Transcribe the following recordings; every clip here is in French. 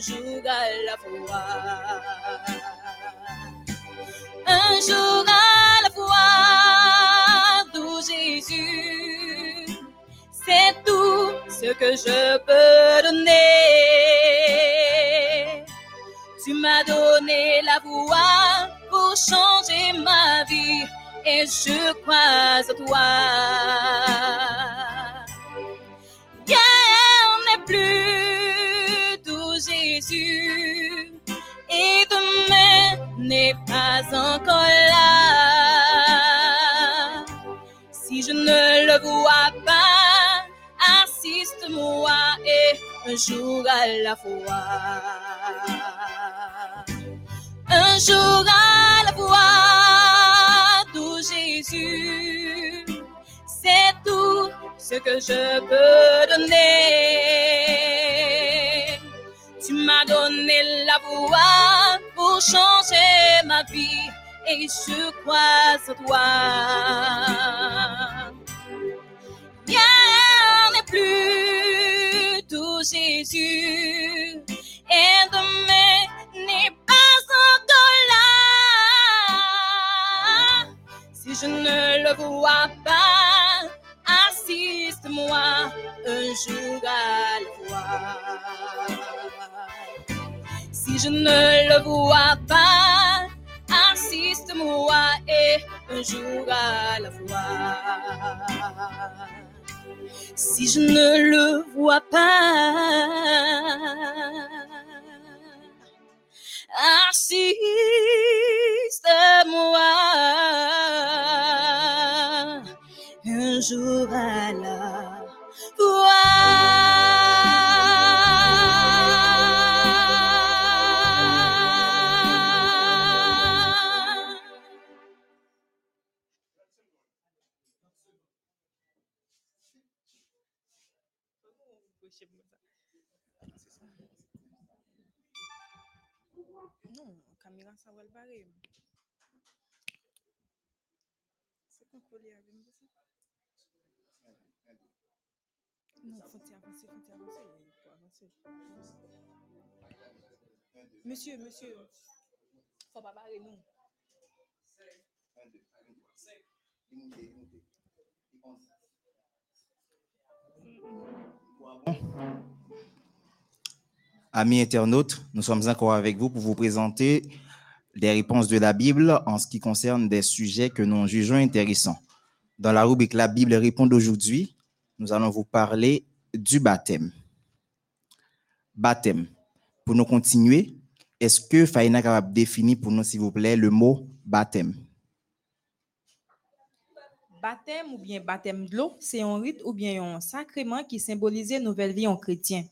un jour à la fois. Un jour à la fois, d'où Jésus, c'est tout ce que je peux donner. Tu m'as donné la voix pour changer ma vie et je crois à toi. Et demain n'est pas encore là. Si je ne le vois pas, assiste-moi et un jour à la fois. Un jour à la fois, tout Jésus, c'est tout ce que je peux donner. Tu m'as donné la voix pour changer ma vie et je crois en toi. Rien n'est plus tout Jésus et demain n'est pas encore là. Si je ne le vois pas, assiste-moi un jour à la fois. Si je ne le vois pas, assiste-moi et un jour à la fois. Si je ne le vois pas, assiste-moi un jour à la. Monsieur, monsieur, faut pas barrer nous. Amis internautes, nous sommes encore avec vous pour vous présenter des réponses de la Bible en ce qui concerne des sujets que nous jugeons intéressants. Dans la rubrique La Bible répond d'aujourd'hui, nous allons vous parler du baptême. Baptême. Pour nous continuer, est-ce que Faïna capable définir pour nous, s'il vous plaît, le mot baptême? Baptême ou bien baptême de l'eau, c'est un rite ou bien un sacrement qui symbolise une nouvelle vie en chrétien.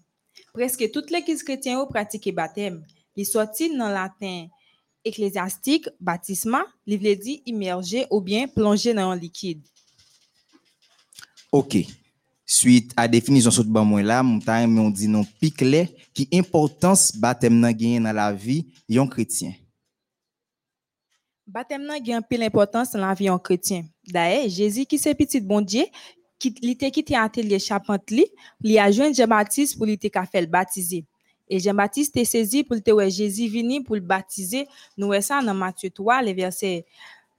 Presque toute l'Église chrétienne pratique baptême. Il sorti dans le latin ecclésiastique, baptisma, il veut dire immerger ou bien plonger dans un liquide? OK. Suite à définition sur ban moi là, mon temps on dit non picle qui importance baptême nan gagne dans la vie yon chrétien. Baptême nan gen pile importance dans la vie en chrétien. D'ailleurs, Jésus qui c'est petit bon Dieu, qui li te quitté atelier charpente li, li a joint Jean-Baptiste pour li te ka fait le baptiser. Et Jean-Baptiste te saisi pour te ouais Jésus vini pour le baptiser. Nous ouais ça dans Matthieu 3, les versets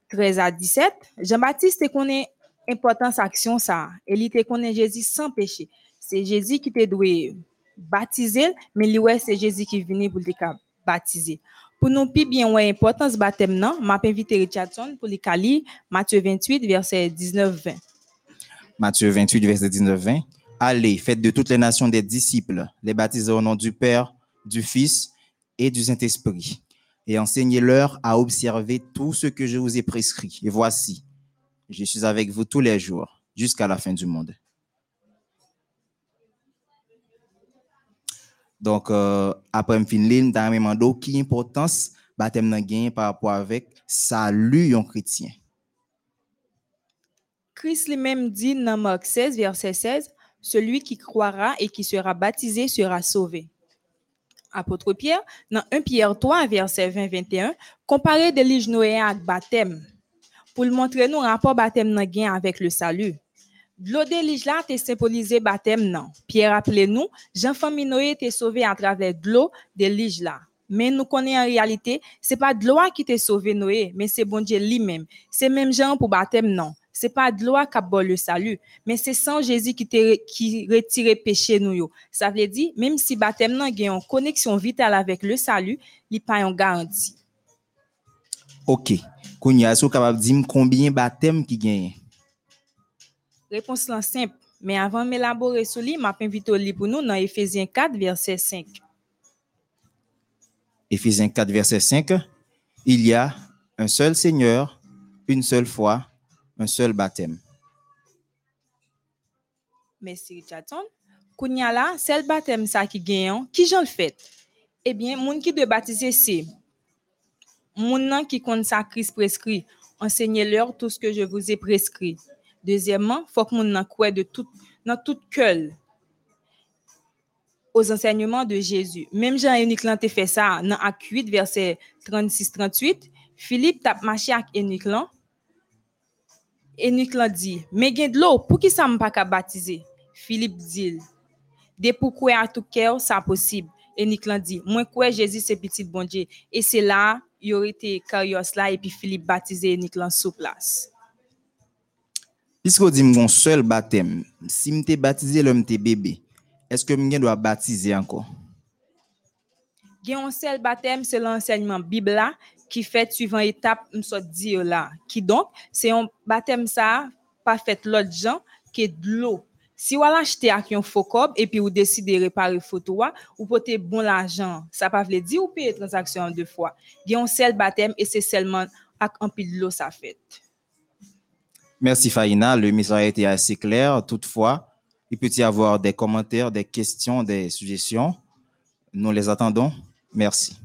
13 à 17. Jean-Baptiste te connaît importance action ça. Et li te connaît Jésus sans péché. C'est Jésus qui te doit baptiser, mais ouais c'est Jésus qui vini pour te baptiser. Pour nous pi bien ouais importance baptême nan, m'a invité Richardson pour li kali Matthieu 28 verset 19 20. Matthieu 28, verset 19-20. Allez, faites de toutes les nations des disciples, les baptisez au nom du Père, du Fils et du Saint-Esprit, et enseignez-leur à observer tout ce que je vous ai prescrit. Et voici, je suis avec vous tous les jours, jusqu'à la fin du monde. Donc, euh, après finir, dans mando, qui importance baptême nan gen par rapport avec salut yon chrétien. Christ lui-même dit dans Marc 16, verset 16, Celui qui croira et qui sera baptisé sera sauvé. Apôtre Pierre, dans 1 Pierre 3, verset 20-21, comparé de l'île Noé avec baptême, pour le montrer nous rapport baptême nan avec le salut. L'eau de là te symbolisé baptême non. Pierre rappelez-nous, Jean-Famille Noé était sauvé à travers l'eau de lige là. Mais nous connaissons en réalité, c'est pas de l'eau qui t'a sauvé Noé, mais c'est bon Dieu lui-même. C'est même Jean pour baptême non. C'est pas de l'eau qui a le salut, mais c'est sans Jésus qui qui retire péché nous yo. Ça veut dire même si baptême non gagne une connexion vitale avec le salut, il pas une garantie. OK. Kounya, est-ce capable de dire combien baptême qui gagne? Réponse là simple, mais avant m'élaborer sur lui, m'a invité au livre pour nous dans Éphésiens 4 verset 5. Éphésiens 4, verset 5, il y a un seul Seigneur, une seule foi, un seul baptême. Merci Richardson. Kounya là, c'est le baptême ça qui gagne, qui j'en le fait? Eh bien, moun qui doit baptiser c'est moun nan qui compte sa Christ prescrit, enseignez-leur tout ce que je vous ai prescrit. Deuxièmement, faut que moun nan croit de tout dans tout cœur aux enseignements de Jésus. Même Jean-Enoch te fait ça dans Acte 8, verset 36-38. Philippe tape marché avec Enoch lan. Enoch lan dit, mais gen de l'eau, pour qui ça pas qu'à baptiser? Philippe dit, de pour quoi à tout cœur, ça possible. Enoch lan dit, moi quoi Jésus c'est petit bon Dieu. Et c'est là, il aurait été carrios là, et puis Philippe baptisé Enoch lan sous place. Puisque mon seul baptême, si m'te baptisé l'homme t'es bébé, est-ce que je dois baptiser encore? Il y seul baptême, c'est l'enseignement Bible qui fait suivant étape, me dit là. Qui donc, c'est un baptême ça, pas fait l'autre gens, qui est de l'eau. Si vous achetez avec un faux cob et puis vous décidez de réparer photo, ou porter bon l'argent, ça pas veut dire ou payer transaction deux fois. Il y a un seul baptême et c'est seulement avec un peu de l'eau ça fait. Merci Faïna, le message a été assez clair. Toutefois, il peut y avoir des commentaires, des questions, des suggestions. Nous les attendons. Merci.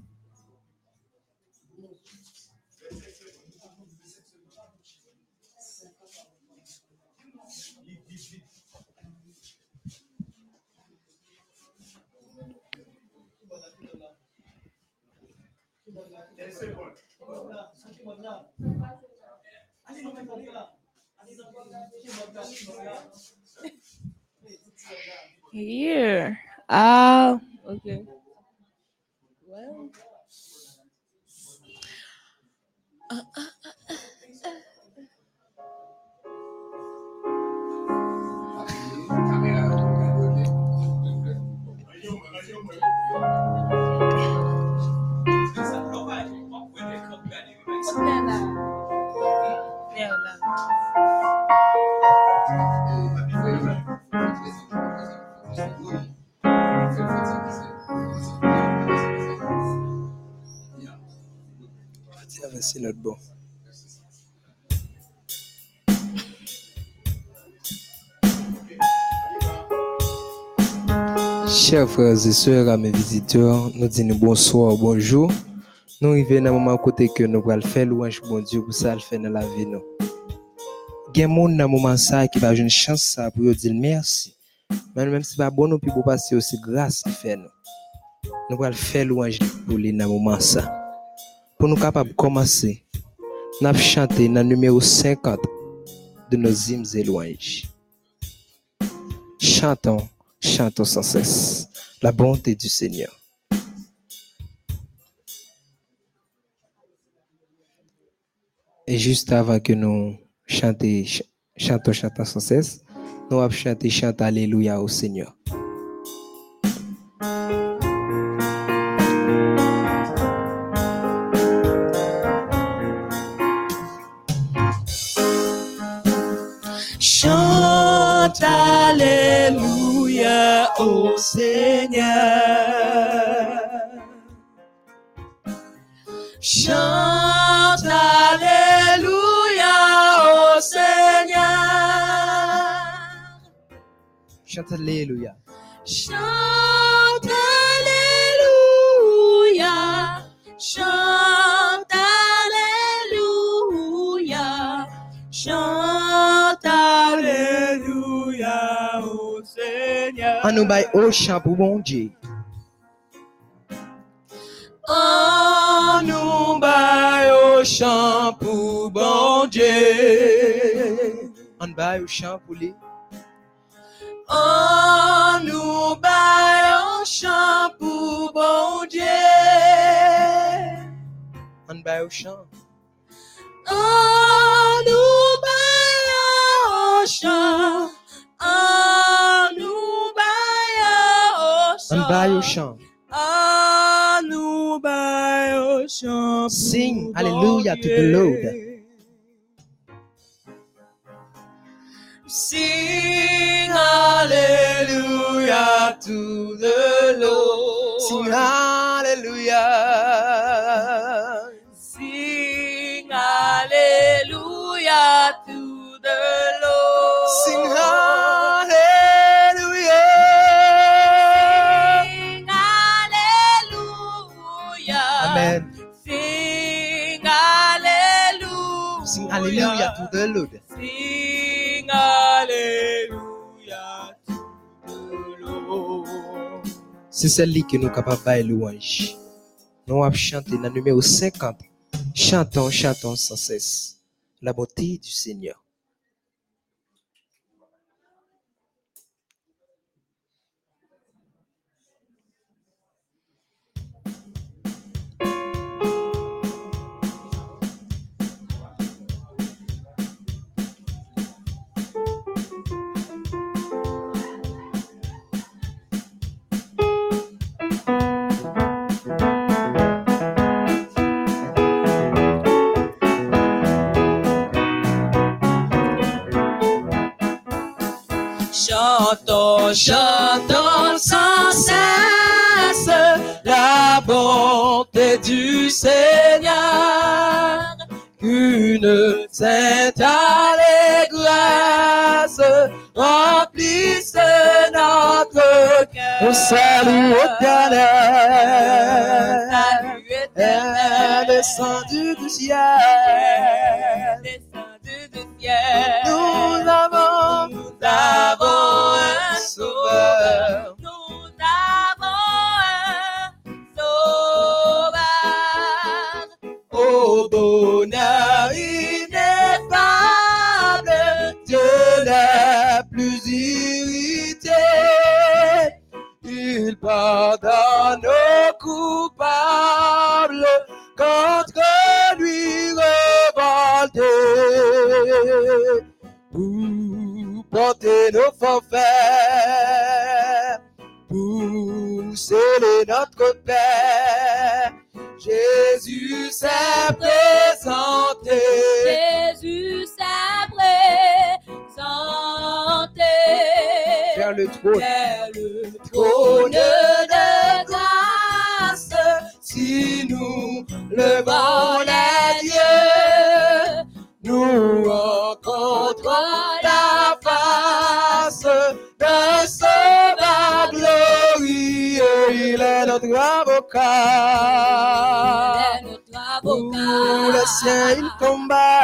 Here. Uh, okay. Well. Uh, uh. L'autre bon. Chers frères et sœurs, à mes visiteurs, nous disons bonsoir, bonjour. Nous arrivons dans un moment côté que nous allons faire louange bon Dieu pour ça le faire dans la vie nous. Il y a dans moment ça qui va une chance pour dire merci. Mais même si pas bon nous pour passer aussi grâce à faire nous. Nous allons faire louange pour lui dans moment ça. Pour nous capables de commencer, nous allons chanter dans le numéro 50 de nos hymnes et louanges. Chantons, chantons sans cesse la bonté du Seigneur. Et juste avant que nous chantions, chantons, chantons sans cesse, nous allons chanter, chanter Alléluia au Seigneur. Alléluia au Seigneur. Chante Alléluia au Seigneur. Chante Alléluia. Chante Alléluia. Chante An nou bay o chan pou bon Dje. An nou bay o chan pou bon Dje. An bay o chan pou li. An nou bay o chan pou bon Dje. An bay o chan. An nou bay o chan. An baillant au On chant, bas au chant. en nous baillant au chant. Sing pour hallelujah to the Dieu. Lord. Sing hallelujah to the Lord. Sing hallelujah. Sing hallelujah to the hallelujah. Sing hallelujah to the Lord. Sing hallelujah to the Lord. C'est celle-là que nous sommes capables de louange. Nous allons chanter dans le numéro 50. Chantons, chantons sans cesse la beauté du Seigneur. Chantons, chantons sans cesse la bonté du Seigneur. Qu'une sainte allégresse remplisse notre cœur. Au salut éternel, Salut éternel, descendu du ciel. descendu du ciel. Nous avons, Nous avons sauveur. Nous avons un sauveur. Au bonheur ineffable, Dieu n'est plus irrité. Il pardonne nos coupables contre lui révoltés. Porter nos forfaits, pour sceller notre paix, Jésus s'est présenté. Jésus s'est présenté. vers le trône. vers le Trône trône de grâce, si nous levons les yeux, est notre avocat. Pour il combat.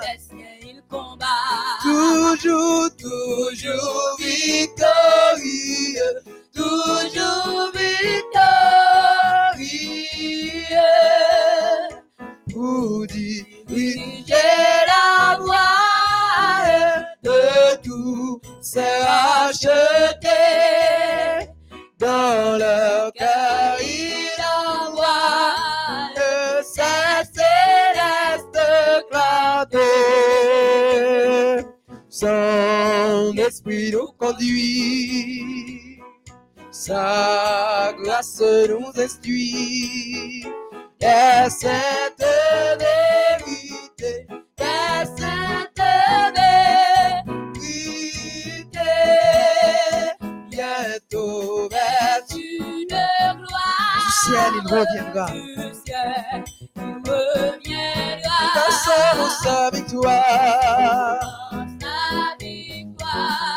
Les siens, il combat. Toujours, toujours victorieux. toujours victorieux. Pour diriger la voie de tous ces rachetés. Dans leur cœur, il envoie de sa céleste clarté. Son esprit nous conduit, sa grâce nous instruit. Et cette vérité, et cette ciel il reviendra. du ciel qui reviendra Nous sa victoire,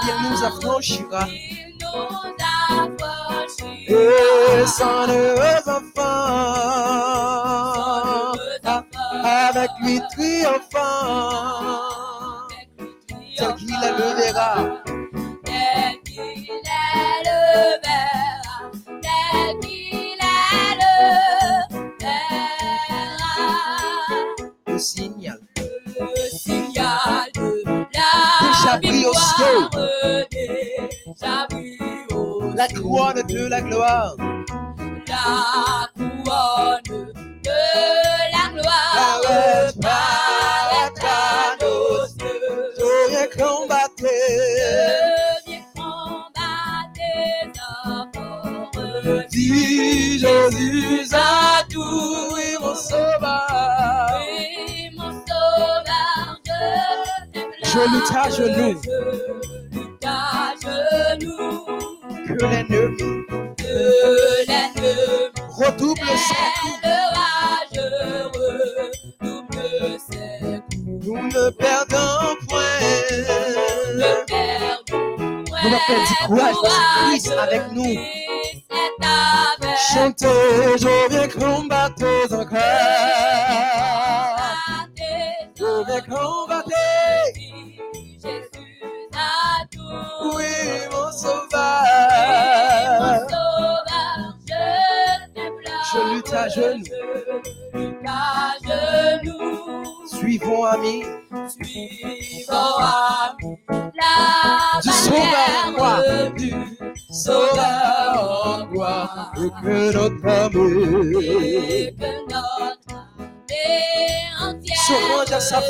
il nous affranchira. Il nous. Et heureux enfant,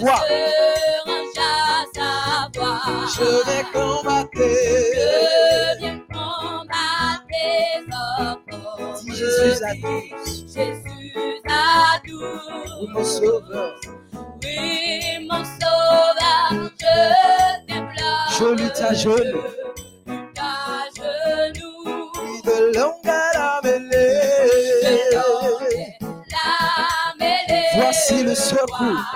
Je vais combattre. Je viens combattre. Jésus à. Jésus à mon sauveur. Oui, mon sauveur. Je déplore. Je lui à genoux. À genoux. De. De. Voici le secours.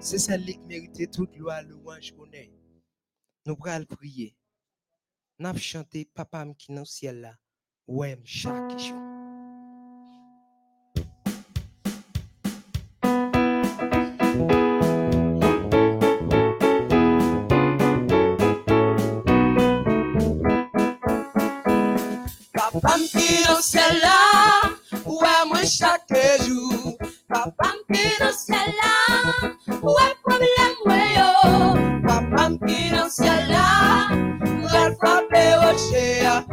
C'est celle qui mérite toute gloire, louange, honneur. Nous prenons le prier. Nous chanter Papa qui est dans le ciel là. Ouais, chaque jour. Papa qui est dans le ciel là. Ouais, moi chaque jour. Papa qui dans le ciel là, ouais, problème, ouais, yo. Papa qui dans le ciel là, ouais, frapper au chien.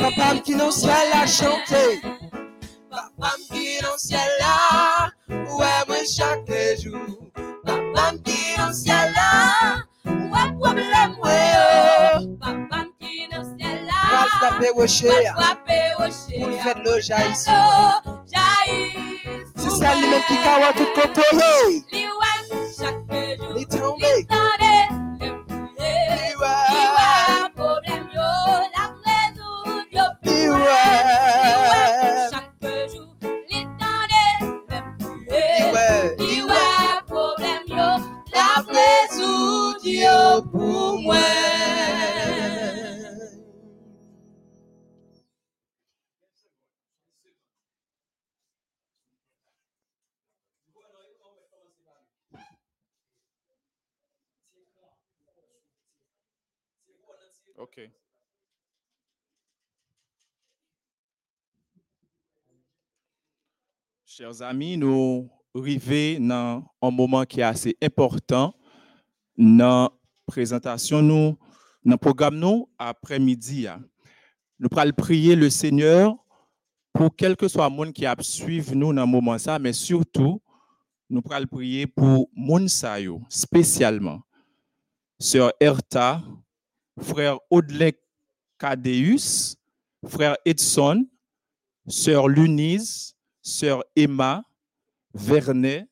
Papa qui dans le ciel là, chanter. Papa qui dans le ciel là, ouais, moi chaque jour. Papa qui dans le ciel là, ouais, problème, ouais, yo. Va frapper au chien. Pour le faire le jaillisse. Lui-même qui kawa tout Chers amis, nous arrivons dans un moment qui est assez important dans la présentation, nous, dans le programme après-midi. hein. Nous allons prier le Seigneur pour quel que soit le monde qui a suivi nous dans ce moment ça, mais surtout, nous allons prier pour yo, spécialement. Sœur Erta, frère Audley Cadeus, frère Edson, sœur Lunise, sœur Emma, Vernet,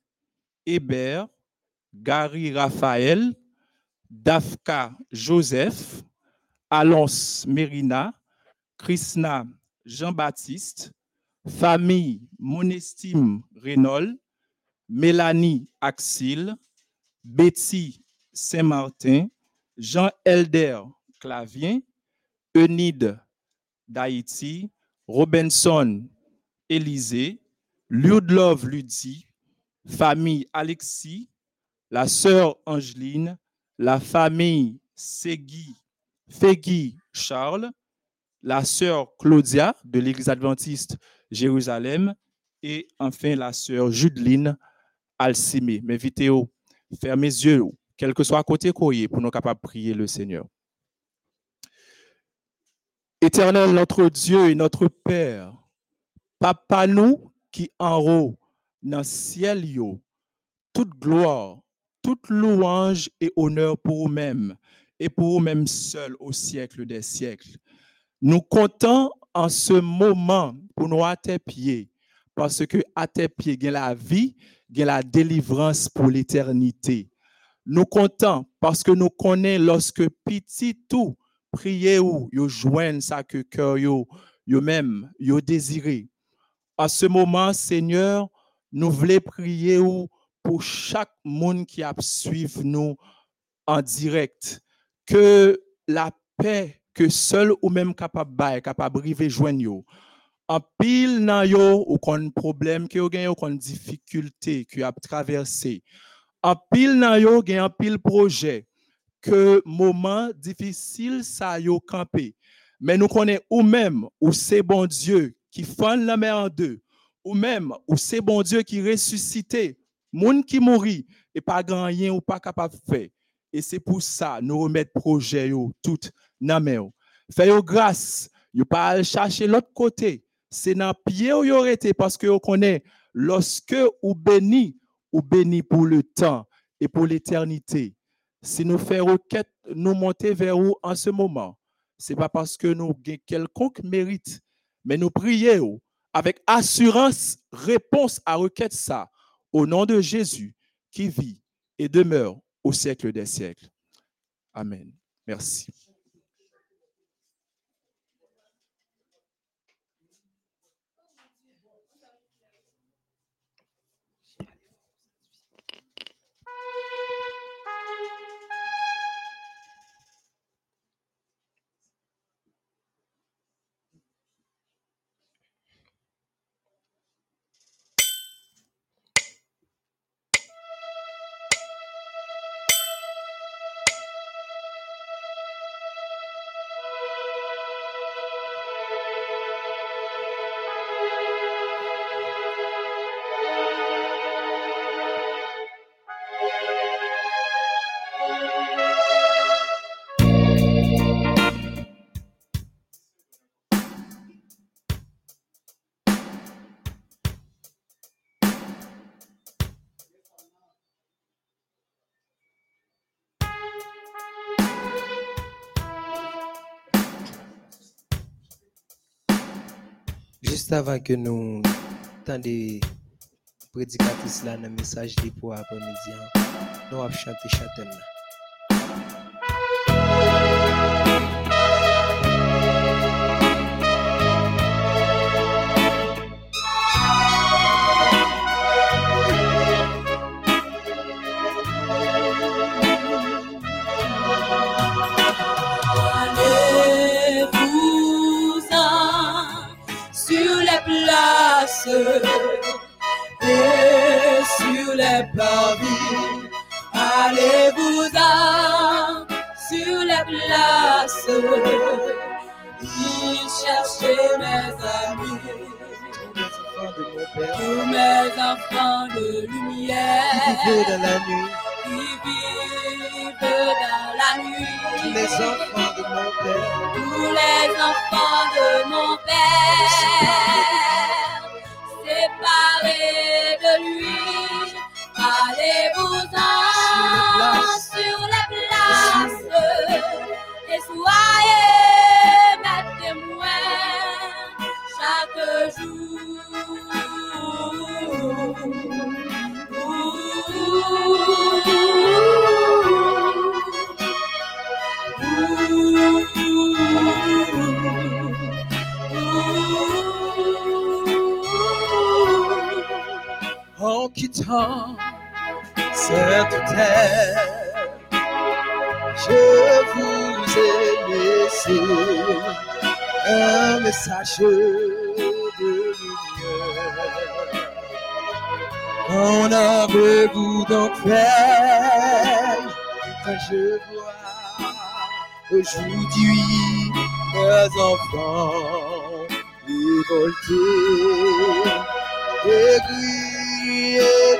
Hébert, Gary Raphaël, Dafka Joseph, Alonce Mérina, Krishna Jean-Baptiste, famille Monestime Renault, Mélanie Axil, Betty Saint-Martin, Jean-Elder Clavien, Eunide d'Haïti, Robinson Élysée, Ludlove Ludi, famille Alexis, la sœur Angeline, la famille Segui, Fegui Charles, la sœur Claudia de l'Église adventiste Jérusalem et enfin la sœur Judeline Alcimé. Mais vidéo, fermez les yeux, quel que soit à côté courrier, pour nous capables de prier le Seigneur. Éternel, notre Dieu et notre Père, Papa nous qui en haut, dans ciel, toute gloire, toute louange et honneur pour vous-même et pour vous-même seul au siècle des siècles. Nous comptons en ce moment pour nous à tes pieds, parce que à tes pieds, il y a la vie, il y a la délivrance pour l'éternité. Nous comptons parce que nous connaissons lorsque petit tout prier ou yo joignent ça que cœur yo yo même yo désiré. À ce moment, Seigneur, nous voulons prier ou pour chaque monde qui a suivi nous en direct que la paix que seul ou même capable bail capable. En pile nan yo ou kon problème que yo gen difficulté que a traversé. En pile nan yo gen en pile projet que moment difficile ça yo campé. Mais nous connaissons ou même ou c'est bon Dieu qui fend la mer en deux, ou même ou c'est bon Dieu qui ressuscité, moun qui mourit et pas grand rien ou pas capable de faire. Et c'est pour ça nous remettre projet yo tout nan men yo. Fait yo grâce, yo pas chercher l'autre côté. C'est dans pied où yo été parce que yo connaît lorsque ou béni ou béni pour le temps et pour l'éternité. Si nous faisons requête, nous monter vers où en ce moment, c'est pas parce que nous avons quelconque mérite, mais nous prions avec assurance, réponse à requête ça, au nom de Jésus qui vit et demeure au siècle des siècles. Amen. Merci. Avant que nous des prédicatrices là, dans le message de pour après-midi, hein, nous allons chanter chanter là. Et sur les parvis. Allez-vous-en sur les places y chercher mes amis. Tous mes enfants de lumière Vivez dans la nuit, qui vivent dans la nuit. tous les enfants de mon père, tous les enfants de mon père, allez-vous-en sur les places et soyez mes témoins chaque jour. quittant cette terre, je vous ai laissé un message de lumière. Qu'en avez-vous donc fait quand je vois aujourd'hui mes enfants révoltés? aigri et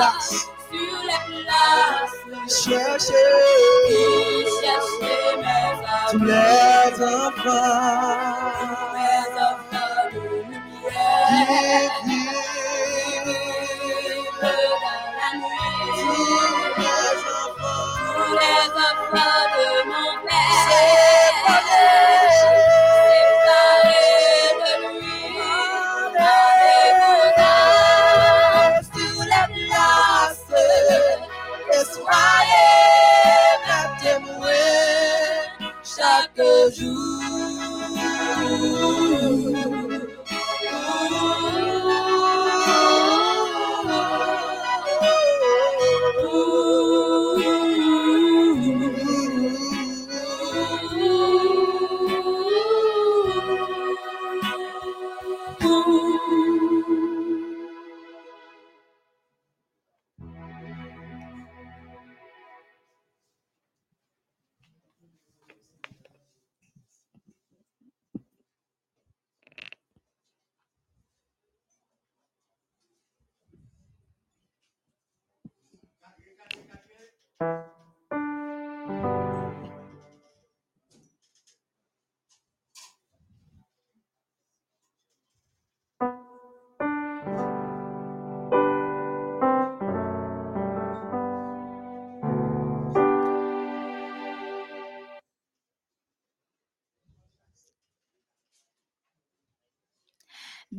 Places, sur les places cherchez et cherchez mes amis, les enfants mes enfants de lumière. Tous les enfants Tous les enfants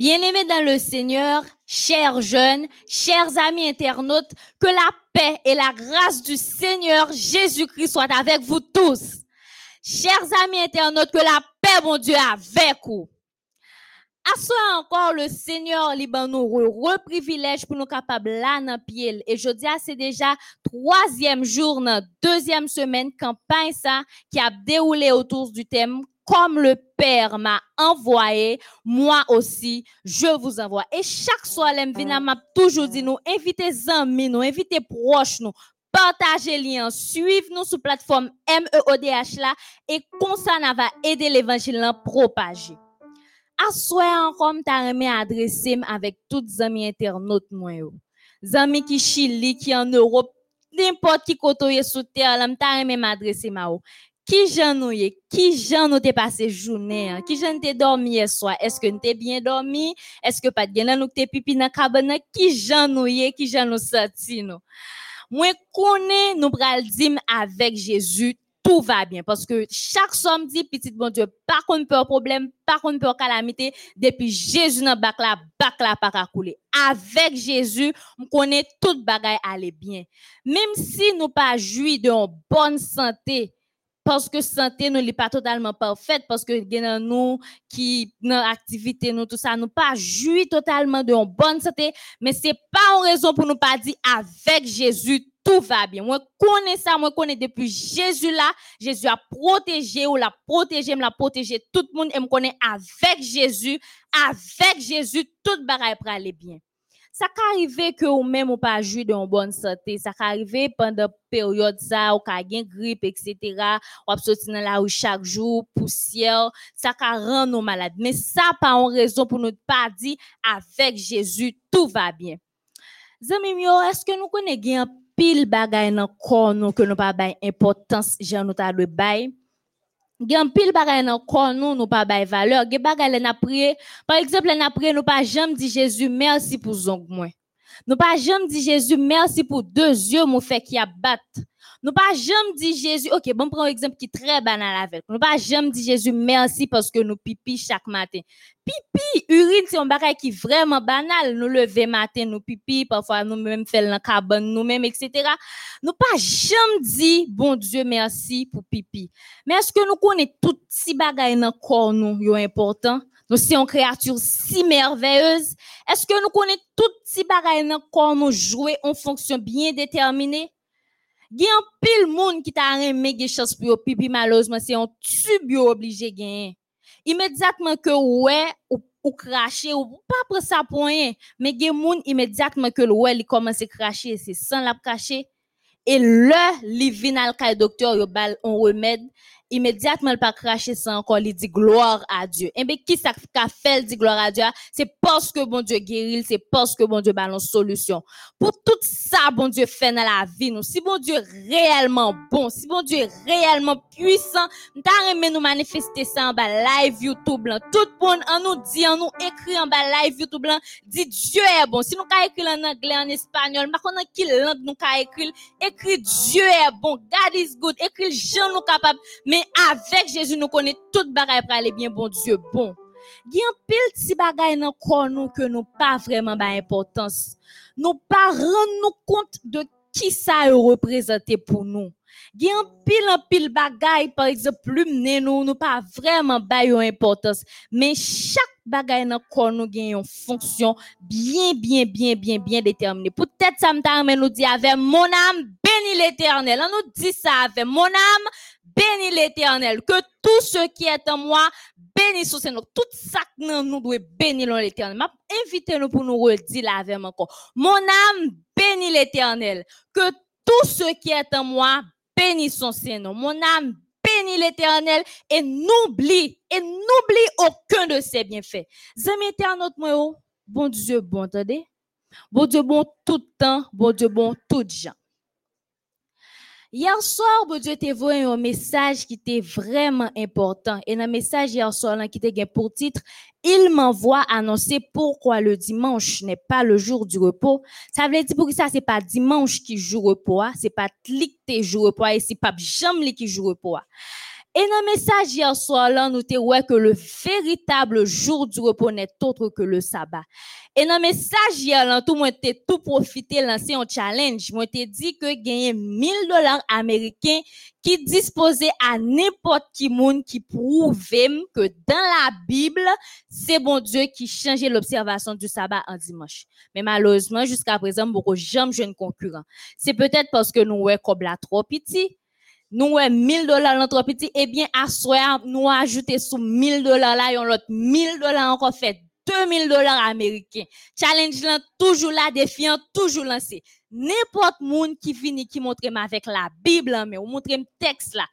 Bien-aimés dans le Seigneur, chers jeunes, chers amis internautes, que la paix et la grâce du Seigneur Jésus-Christ soient avec vous tous. Chers amis internautes, que la paix, mon Dieu, avec vous. À ce encore, le Seigneur liban nous re privilège pour nous capables là dans pied. Et je dis, c'est déjà troisième jour, dans deuxième semaine, campagne ça, qui a déroulé autour du thème comme le Père m'a envoyé, moi aussi, je vous envoie. Et chaque soir, l'envina m'a toujours dit, nous invitez amis, nous invitez proches, nous partagez lien, suivez nous sur plateforme MEODH là, et comme ça, ça va aider l'évangile à propager. À soir encore, t'as remis adresser avec toutes les amis internautes, moi. Zami qui Chili, qui en Europe, n'importe qui côté sur terre, là, m'ta remis m'adresser ma Qui jan nou ye? Qui jan nou te passé journée? hein? Qui jan te dormi? Est-ce que nous te bien dormi? Est-ce que pas de gen nan nou te pipi nan cabane? Qui jan nou ye? Qui jan nou senti nou? Moi connais nous pral dim avec Jésus tout va bien parce que chaque samedi petit bon Dieu pas qu'on peur problème pas qu'on peur calamité depuis Jésus dans bac la bac la pas ka couler avec Jésus on connaît toute bagaille aller bien même si nous pas joui de une bonne santé parce que santé nous n'est pas totalement parfaite parce que nan nous qui dans activité nous tout ça nous pas joui totalement de bonne santé mais c'est pas une raison pour nous pas dire avec Jésus tout va bien. Moi connais ça, moi connais depuis Jésus là, Jésus a protégé ou l'a protégé, me l'a protégé tout le monde et me connaît avec Jésus, avec Jésus toute bagaille pour aller bien. Ça peut arriver que ou même ou pas jouer de bonne santé, ça peut arriver pendant période ça ou ka gen grippe etc. ou sorti dans la rue chaque jour, poussière, ça peut rendre nous malades. Mais ça pas une raison pour nous pas dire avec Jésus tout va bien. Zami est-ce que nous connaissons pile bagay nan corps que nous pas importance jan nous ta bay? Gen pile bagay nan corps nous nous pas bay valeur. Gen bagay le na prié. Par exemple, le na prié nous pas jamais dit Jésus merci pour zong moi. Nous pas jamais dit Jésus merci pour deux yeux mon fait qui a battre. Nous pas jamais dit Jésus, ok, bon, prends un exemple qui est très banal avec. Nous pas jamais dit Jésus merci parce que nous pipi chaque matin. Pipi, urine, c'est un bagage qui est vraiment banal. Nous lever matin, nous pipi, parfois nous même faire dans la cabane, nous même, etc. Nous pas jamais dit, bon Dieu, merci pour pipi. Mais est-ce que nous connaissons tout si bagay dans corps nous, important? Nous sommes une créature si merveilleuse. Est-ce que nous connaissons tout si bagay dans corps nous jouer en fonction bien déterminée? Gen pile moun qui t'a remé gen chance pour pipi malheureusement c'est un tube obligé gen. Immédiatement que ouais ou, ou cracher ou pas prendre ça pour rien mais gen moun immédiatement que ouais il commence à cracher c'est sans la et le li vin al docteur yo remède immédiatement il pas cracher ça encore il dit gloire à Dieu. Et bien qui ça qu'a fait dit gloire à Dieu? C'est parce que bon Dieu guérit c'est parce que bon Dieu balance solution pour tout ça bon Dieu fait dans la vie nous. Si bon Dieu réellement bon si bon Dieu réellement puissant aimé nous manifester ça en bas live YouTube là. Tout le monde en nous dit en nous écrit en bas live YouTube là dit Dieu est bon. Si nous ka écrit en anglais en espagnol ma connait qui langue nous ka écrit. Écrit Dieu est bon. God is good. Écrit Jean nous capable avec Jésus nous connaît toute bagaille pour aller bien bon Dieu bon Gen pile ti bagay nan corps nous que nous pas vraiment ba importance. Nous pas rendre compte de qui ça est représenté pour nous. Gen pile en pile par exemple lumne nous nous pas vraiment ba yo importance. Mais chaque bagay nan corps nous gen une fonction bien bien bien bien bien déterminée. Peut-être ça me nous dit avec mon âme bénis l'éternel. On nous dit ça avec mon âme bénis l'éternel. Que tout ce qui est en moi bénis son Seigneur. Tout ça que nous doit bénir l'éternel. M'a invité nous pour nous redire la même encore. Mon âme bénis l'éternel. Que tout ce qui est en moi bénis son Seigneur. Mon âme bénis l'éternel et n'oublie, et n'oublie aucun de ses bienfaits. Zami internaute moi, oh, bon Dieu, bon, attendez. Bon Dieu, bon tout temps, bon Dieu, bon tout gens. Hier soir, bon Dieu t'a envoyé un message qui était vraiment important. Et dans le message hier soir, là, qui était pour titre, il m'envoie annoncer pourquoi le dimanche n'est pas le jour du repos. Ça veut dire pour que ça, c'est pas dimanche qui joue repos, hein. c'est pas clic qui joue repos, et c'est pas jamli qui joue repos. Et dans le message hier soir, là, nous te ouais que le véritable jour du repos n'est autre que le sabbat. Et dans le message hier, là, tout le monde tout profité, lancer un challenge. Moi, te dit que gagner 1000 dollars américains qui disposait à n'importe qui monde qui prouve que dans la Bible, c'est bon Dieu qui changeait l'observation du sabbat en dimanche. Mais malheureusement, jusqu'à présent, beaucoup jamais jeune concurrent. C'est peut-être parce que nous, ouais, comme la trop petit, nous ouais 1000 dollars l'entre petit eh bien à soir nous ajouter sous 1000 dollars là yon l'autre 1000 dollars encore fait 2000 dollars américains challenge là toujours là défiant toujours lancé n'importe monde qui vient qui montre avec la Bible mais ou montre texte là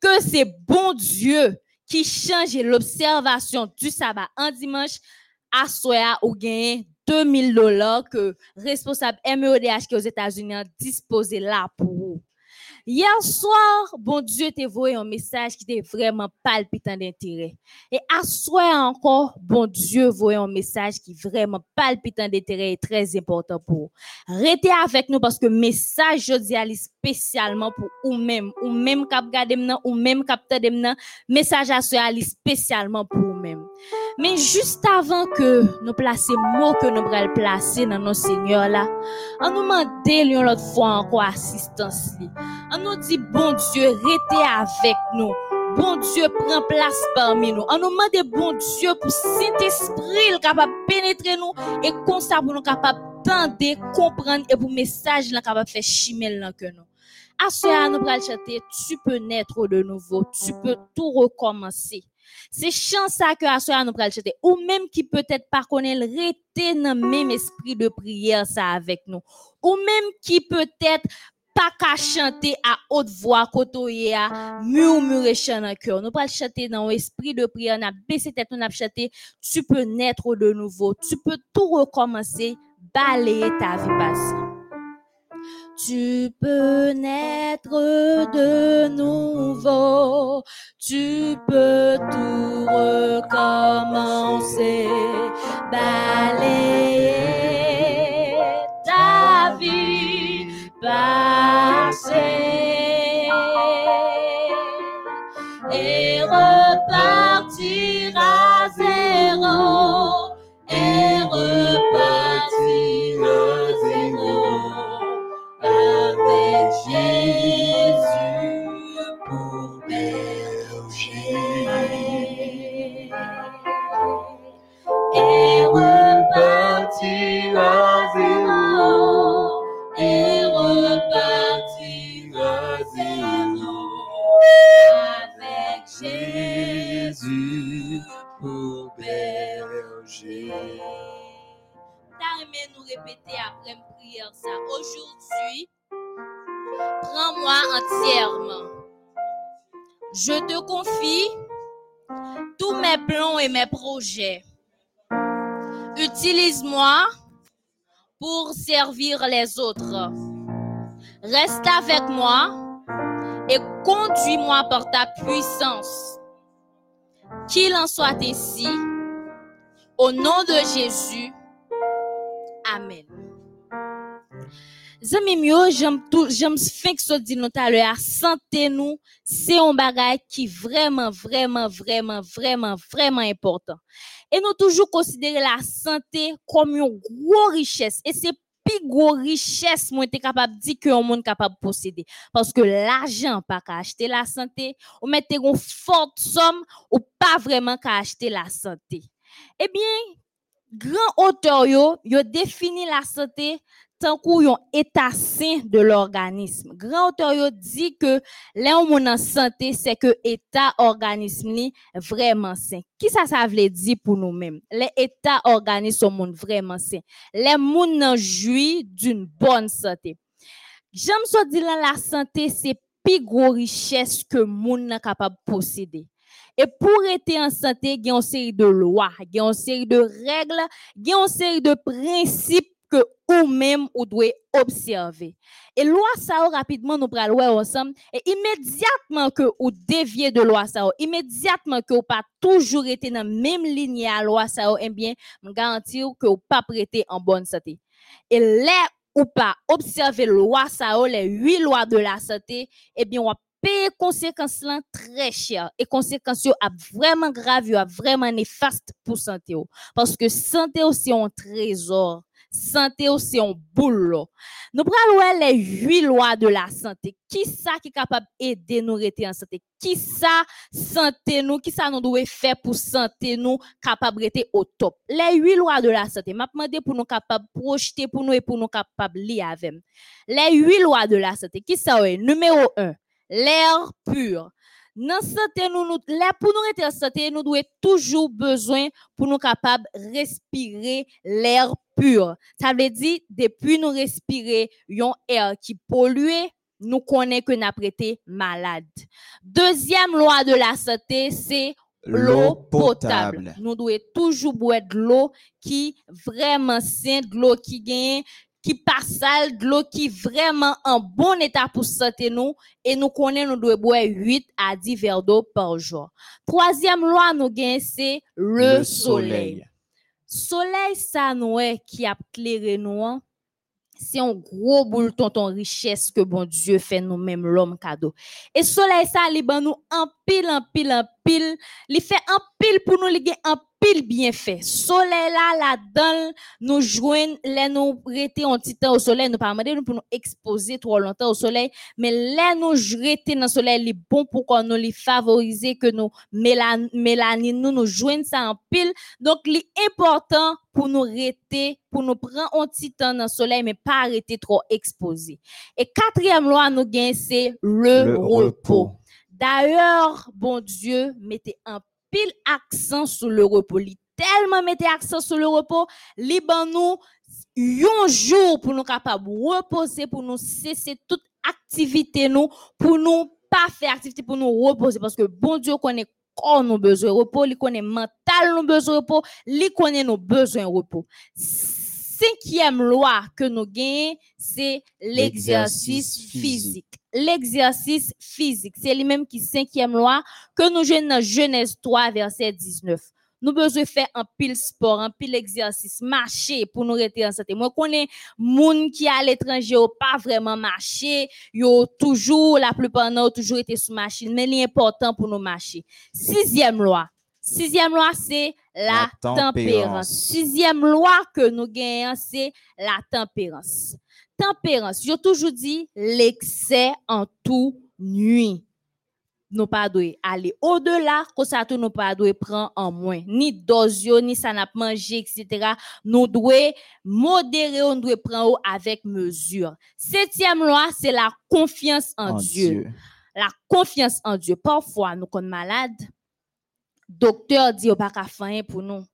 que c'est bon Dieu qui change l'observation du sabbat en dimanche à soir ou gagner 2000 dollars que responsable MEODH qui aux États-Unis disposé là pour vous. Hier soir, bon Dieu t'a envoyé un message qui était vraiment palpitant d'intérêt. Et à soir encore, bon Dieu envoyé un message qui vraiment palpitant d'intérêt et très important pour vous. Restez avec nous parce que message dis aller spécialement pour ou même, ou même cap maintenant, ou même cap maintenant, message à aller spécialement pour vous même. Mais juste avant que nous placer mots que nous allons placer dans nos seigneurs là, on nous demande une autre fois encore assistance. li. On nous dit, bon Dieu, restez avec nous. Bon Dieu, prend place parmi nous. On nous demande, bon Dieu, pour cet esprit capable de pénétrer nous et comme ça, pour nous capable d'entendre, comprendre et pour message capable de faire chimel dans que nous. À ce nous allons chanter, tu peux naître de nouveau, tu peux tout recommencer. C'est chance ça que à ce nous allons chanter. Ou même qui peut-être pas dans le même esprit de prière ça avec nous. Ou même qui peut-être pas qu'à chanter à haute voix, côté à murmurer chant dans cœur. Nous chanter dans l'esprit de prière, on a baissé tête, on a chanté, tu peux naître de nouveau, tu peux tout recommencer, balayer ta vie passée. Tu peux naître de nouveau, tu peux tout recommencer, balayer ta vie passée et repartir projets. Utilise-moi pour servir les autres. Reste avec moi et conduis-moi par ta puissance. Qu'il en soit ainsi. Au nom de Jésus. Amen. Fin que ça dit nous à l'heure, santé nous, c'est un bagage qui vraiment, vraiment, vraiment, vraiment, vraiment important. Et nous toujours considérer la santé comme une grosse richesse. Et c'est plus gros richesse moi t'es capable de dire que un monde capable de posséder parce que l'argent pas qu'à acheter la santé ou mettre une forte somme ou pas vraiment qu'à acheter la santé eh bien grand auteur yo yo défini la santé tant qu'on état sain de l'organisme. Grand auteur dit que là on en santé c'est que état organisme vraiment sain. Qui ça ça veut dire pour nous-mêmes? Les états organismes sont vraiment sain. Les moun nan jouit d'une bonne santé. J'aime ça dire là la santé c'est plus gros richesse que moun nan capable de posséder. Et pour être en santé, il y a une série de lois, il y a une série de règles, il y a une série de principes que ou même ou doit observer. Et loi ça rapidement nous ouais ensemble et immédiatement que ou dévier de loi ça immédiatement que ou pas toujours dans même ligne à loi ça eh bien me garantir que ou pas prêter en bonne santé. Et là ou pas observer loi ça les huit lois de la santé eh bien on payer conséquences là très cher et conséquences yo vraiment grave yo vraiment néfaste pour santé parce que santé aussi un trésor santé aussi un boule. Nous prenons les huit lois de la santé. Qui ça qui est capable d'aider nous rester en santé? Qui ça santé nous? Qui ça nous doit faire pour santé nous capable rester au top? Les huit lois de la santé. M'a demandé pour nous capable projeter pour nous et pour nous capable lire avec. Les huit lois de la santé. Qui ça est? Numéro un, l'air pur. Nous, l'air en santé, nous devons toujours besoin pour nous capable respirer l'air pur. Ça veut dire, depuis nous respirer un air qui pollué, nous connaissons que nous avons été malade. Deuxième loi de la santé, c'est l'eau potable. Nous devons toujours boire de l'eau qui vraiment saine, de l'eau qui gagne qui pas sale, de l'eau qui vraiment en bon état pour santé nous, et nous connaissons, nous devons boire 8 à 10 verres d'eau par jour. Troisième loi, nous gagnons, c'est le, soleil. Soleil, ça nous est qui a éclairé nous, hein. c'est un gros boule tonton richesse que bon Dieu fait nous-mêmes l'homme cadeau. Et soleil ça li ban nous en pile en pile en pile, li fait en pile pour nous li en pile bien fait. Soleil là la dedans nous joindre les nous rester un petit au soleil, nous pas nous pour nous exposer trop longtemps au soleil, mais les nous rester dans le soleil li bon pour qu'on nous li favoriser que nous mélan mélanine nous nous joindre ça en pile. Donc li important pour nous rester, pour nous prendre un petit temps dans le soleil, mais pas arrêter trop exposé. Et quatrième loi, nous gagnons, c'est le, Le repos. repos. D'ailleurs, bon Dieu, mettez un pile accent sur le repos. Li tellement mettez accent sur le repos, li ban nous un jour pour nous capables de reposer, pour nous cesser toute activité nous, pour nous pas faire activité, pour nous reposer. Parce que bon Dieu connaît corps nous besoin de repos, il connaît mental nous besoin de repos, il connaît nos besoins de repos. Cinquième loi que nous gagnons, c'est l'exercice L'exercice physique. physique. L'exercice physique, c'est lui-même qui cinquième loi que nous jouons dans Genèse 3, verset 19. Nous besoin faire un pile sport, un pile exercice, marcher pour nous rester en santé. Moi, connais moun qui à l'étranger ou pas vraiment marcher, yo toujours, la plupart d'entre toujours été sous machine, mais l'important pour nous marcher. Sixième loi. Sixième loi, c'est la, La tempérance. tempérance. Sixième loi que nous gagnons, c'est la tempérance. Tempérance, j'ai toujours dit l'excès en tout nuit. Nous pas doit aller au-delà, que ça tout nous pas prendre en moins. Ni dose, yo, ni ça n'a pas mangé, etc. Nous devons modérer, on doit prendre avec mesure. Septième loi, c'est la confiance en, En Dieu Dieu. la confiance en Dieu. Parfois, nous sommes malades, docteur dit, on pas pour nous.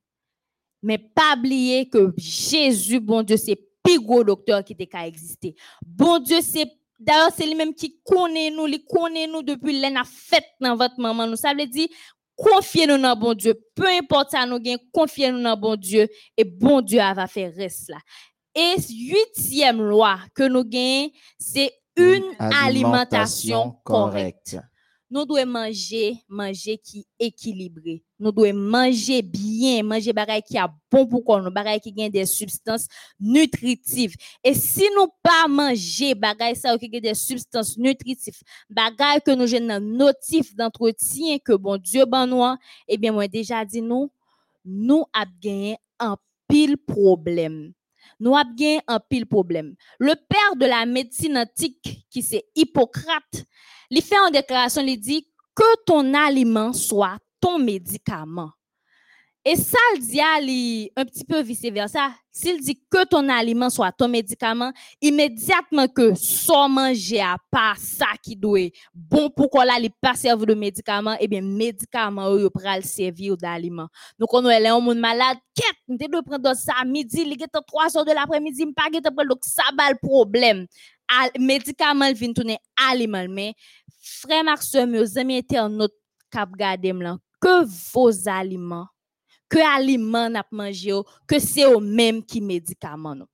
Mais pas oublier que Jésus, bon Dieu, c'est plus gros docteur qui était qu'à exister. Bon Dieu, c'est D'ailleurs, c'est lui-même qui connaît nous, il connaît nous depuis l'année fête dans votre maman. Nous, ça veut dire, confiez-nous dans bon Dieu. Peu importe ça nous gagne, confiez-nous dans bon Dieu et bon Dieu va faire reste là. Et huitième loi que nous gagnons, c'est une alimentation correcte. Nous devons manger, manger qui équilibré. Nous devons manger bien, manger bagay qui a bon pour corps, bagay qui gagne des substances nutritives. Et si nous pas manger bagay ça qui gagne des substances nutritives, bagay que nous jeunes notif d'entretien que bon Dieu ban nous, eh bien moi déjà dit nous, nous a gagné un pile problème. Nous a gagné un pile problème. Le père de la médecine antique qui c'est Hippocrate, il fait en déclaration, il dit que ton aliment soit ton médicament. Et ça, le dit un petit peu vice-versa. S'il dit que ton aliment soit ton médicament, immédiatement que sans manger à part ça qui doit bon pour qu'on il pas servir de médicament, eh bien, médicament, il pral servir d'aliment. Donc, on là, on est malade, quête, on doit prendre ça à midi, il est 3 heures de l'après-midi, il pas prendre, donc ça va le problème. Médicament vient tourner aliment, mais frère Maxime, mes amis internautes, cap gardem que vos aliments que aliments n'a mangé que c'est au même qui médicaments non.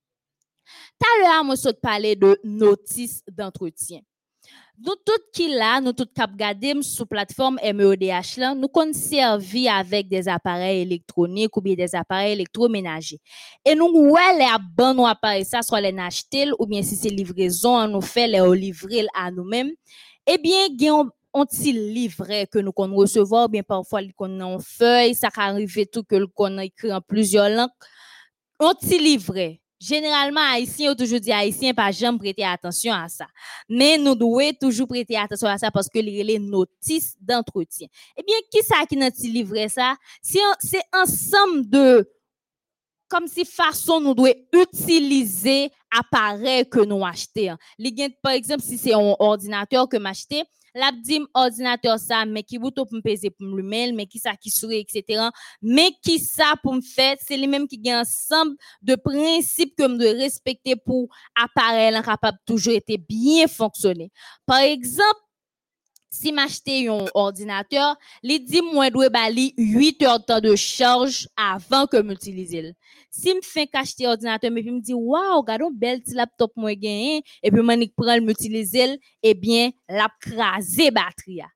Tout à l'heure saute parler de notice d'entretien. Nous tout qui là, nous tout cap gadem sur plateforme MEODH là, nous kon servi avec des appareils électroniques ou bien des appareils électroménagers. Et nous ouais les bon nous appareil ça soit les acheter ou bien si c'est livraison on nous fait les livrer à nous-mêmes. Eh bien, gen on petit livret que nous qu'on recevoir, bien parfois qu'on en feuille, ça peut arriver tout que qu'on écrit en plusieurs langues. On petit livret. Généralement, haïtien, on toujours dit haïtien, pas jamais prêter attention à ça. Mais nous devons toujours prêter attention à ça parce que les notices d'entretien. Eh bien, qui ça qui n'a petit livret ça? C'est ensemble de comme si façon nous devons utiliser appareil que nous achetons. Par exemple, si c'est un ordinateur que m'acheter, la dit ordinateur ça, mais qui bouton pour me peser pour me mail, mais qui ça qui sourit, etc. Mais qui ça pour me faire, c'est les mêmes qui ont ensemble de principes que me dois respecter pour appareil capable toujours été bien fonctionner. Par exemple, si m'acheter un ordinateur, li dit moi doit bali 8 heures de de charge avant que m'utilise. Si me fait ordinateur mais puis me dit waouh, regarde un bel petit laptop moi gagné et puis m'en prend m'utiliser, eh bien, l'a crasé batterie. a.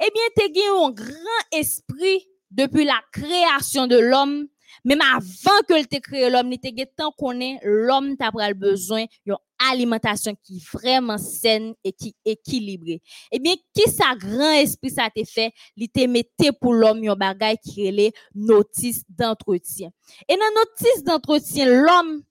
Eh bien, te gen un grand esprit depuis la création de l'homme même avant que le créé l'homme, il gen tant qu'on est, l'homme t'a besoin alimentation qui est vraiment saine et qui équilibrée. Eh bien, qui sa grand esprit ça te fait, il te mette pour l'homme yon bagay qui est les notices d'entretien. Et dans notice d'entretien, l'homme,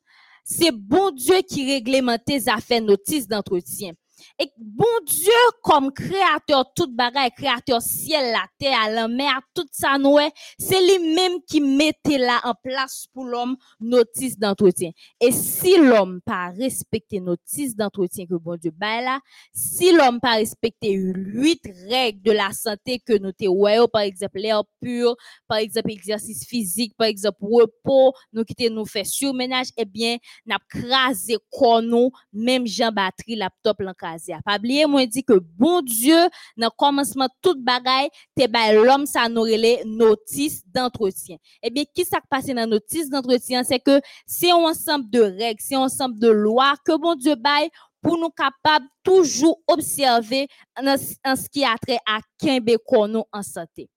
c'est bon Dieu qui réglemente les affaires notices d'entretien. Et bon Dieu, comme créateur tout bagay, créateur ciel, la terre, la mer, tout ça nous est, c'est lui-même qui mettait là en place pour l'homme notice d'entretien. Et si l'homme pas respecté notice d'entretien que bon Dieu bail là, si l'homme pas respecté huit règles de la santé que nous te ouais, par exemple l'air pur, par exemple exercice physique, par exemple repos, nous quitter nous faire surménage, eh bien, n'a crasé quoi nous, même Jean batterie laptop l'encrasé. Pas moi dit que bon Dieu dans commencement toute bagaille te bay l'homme ça nous notice d'entretien. Eh bien qui ça passe dans notice d'entretien c'est que c'est un ensemble de règles, c'est un ensemble de lois que bon Dieu bail pour nous capables toujours observer en, ce qui a trait à Kembe nous en santé.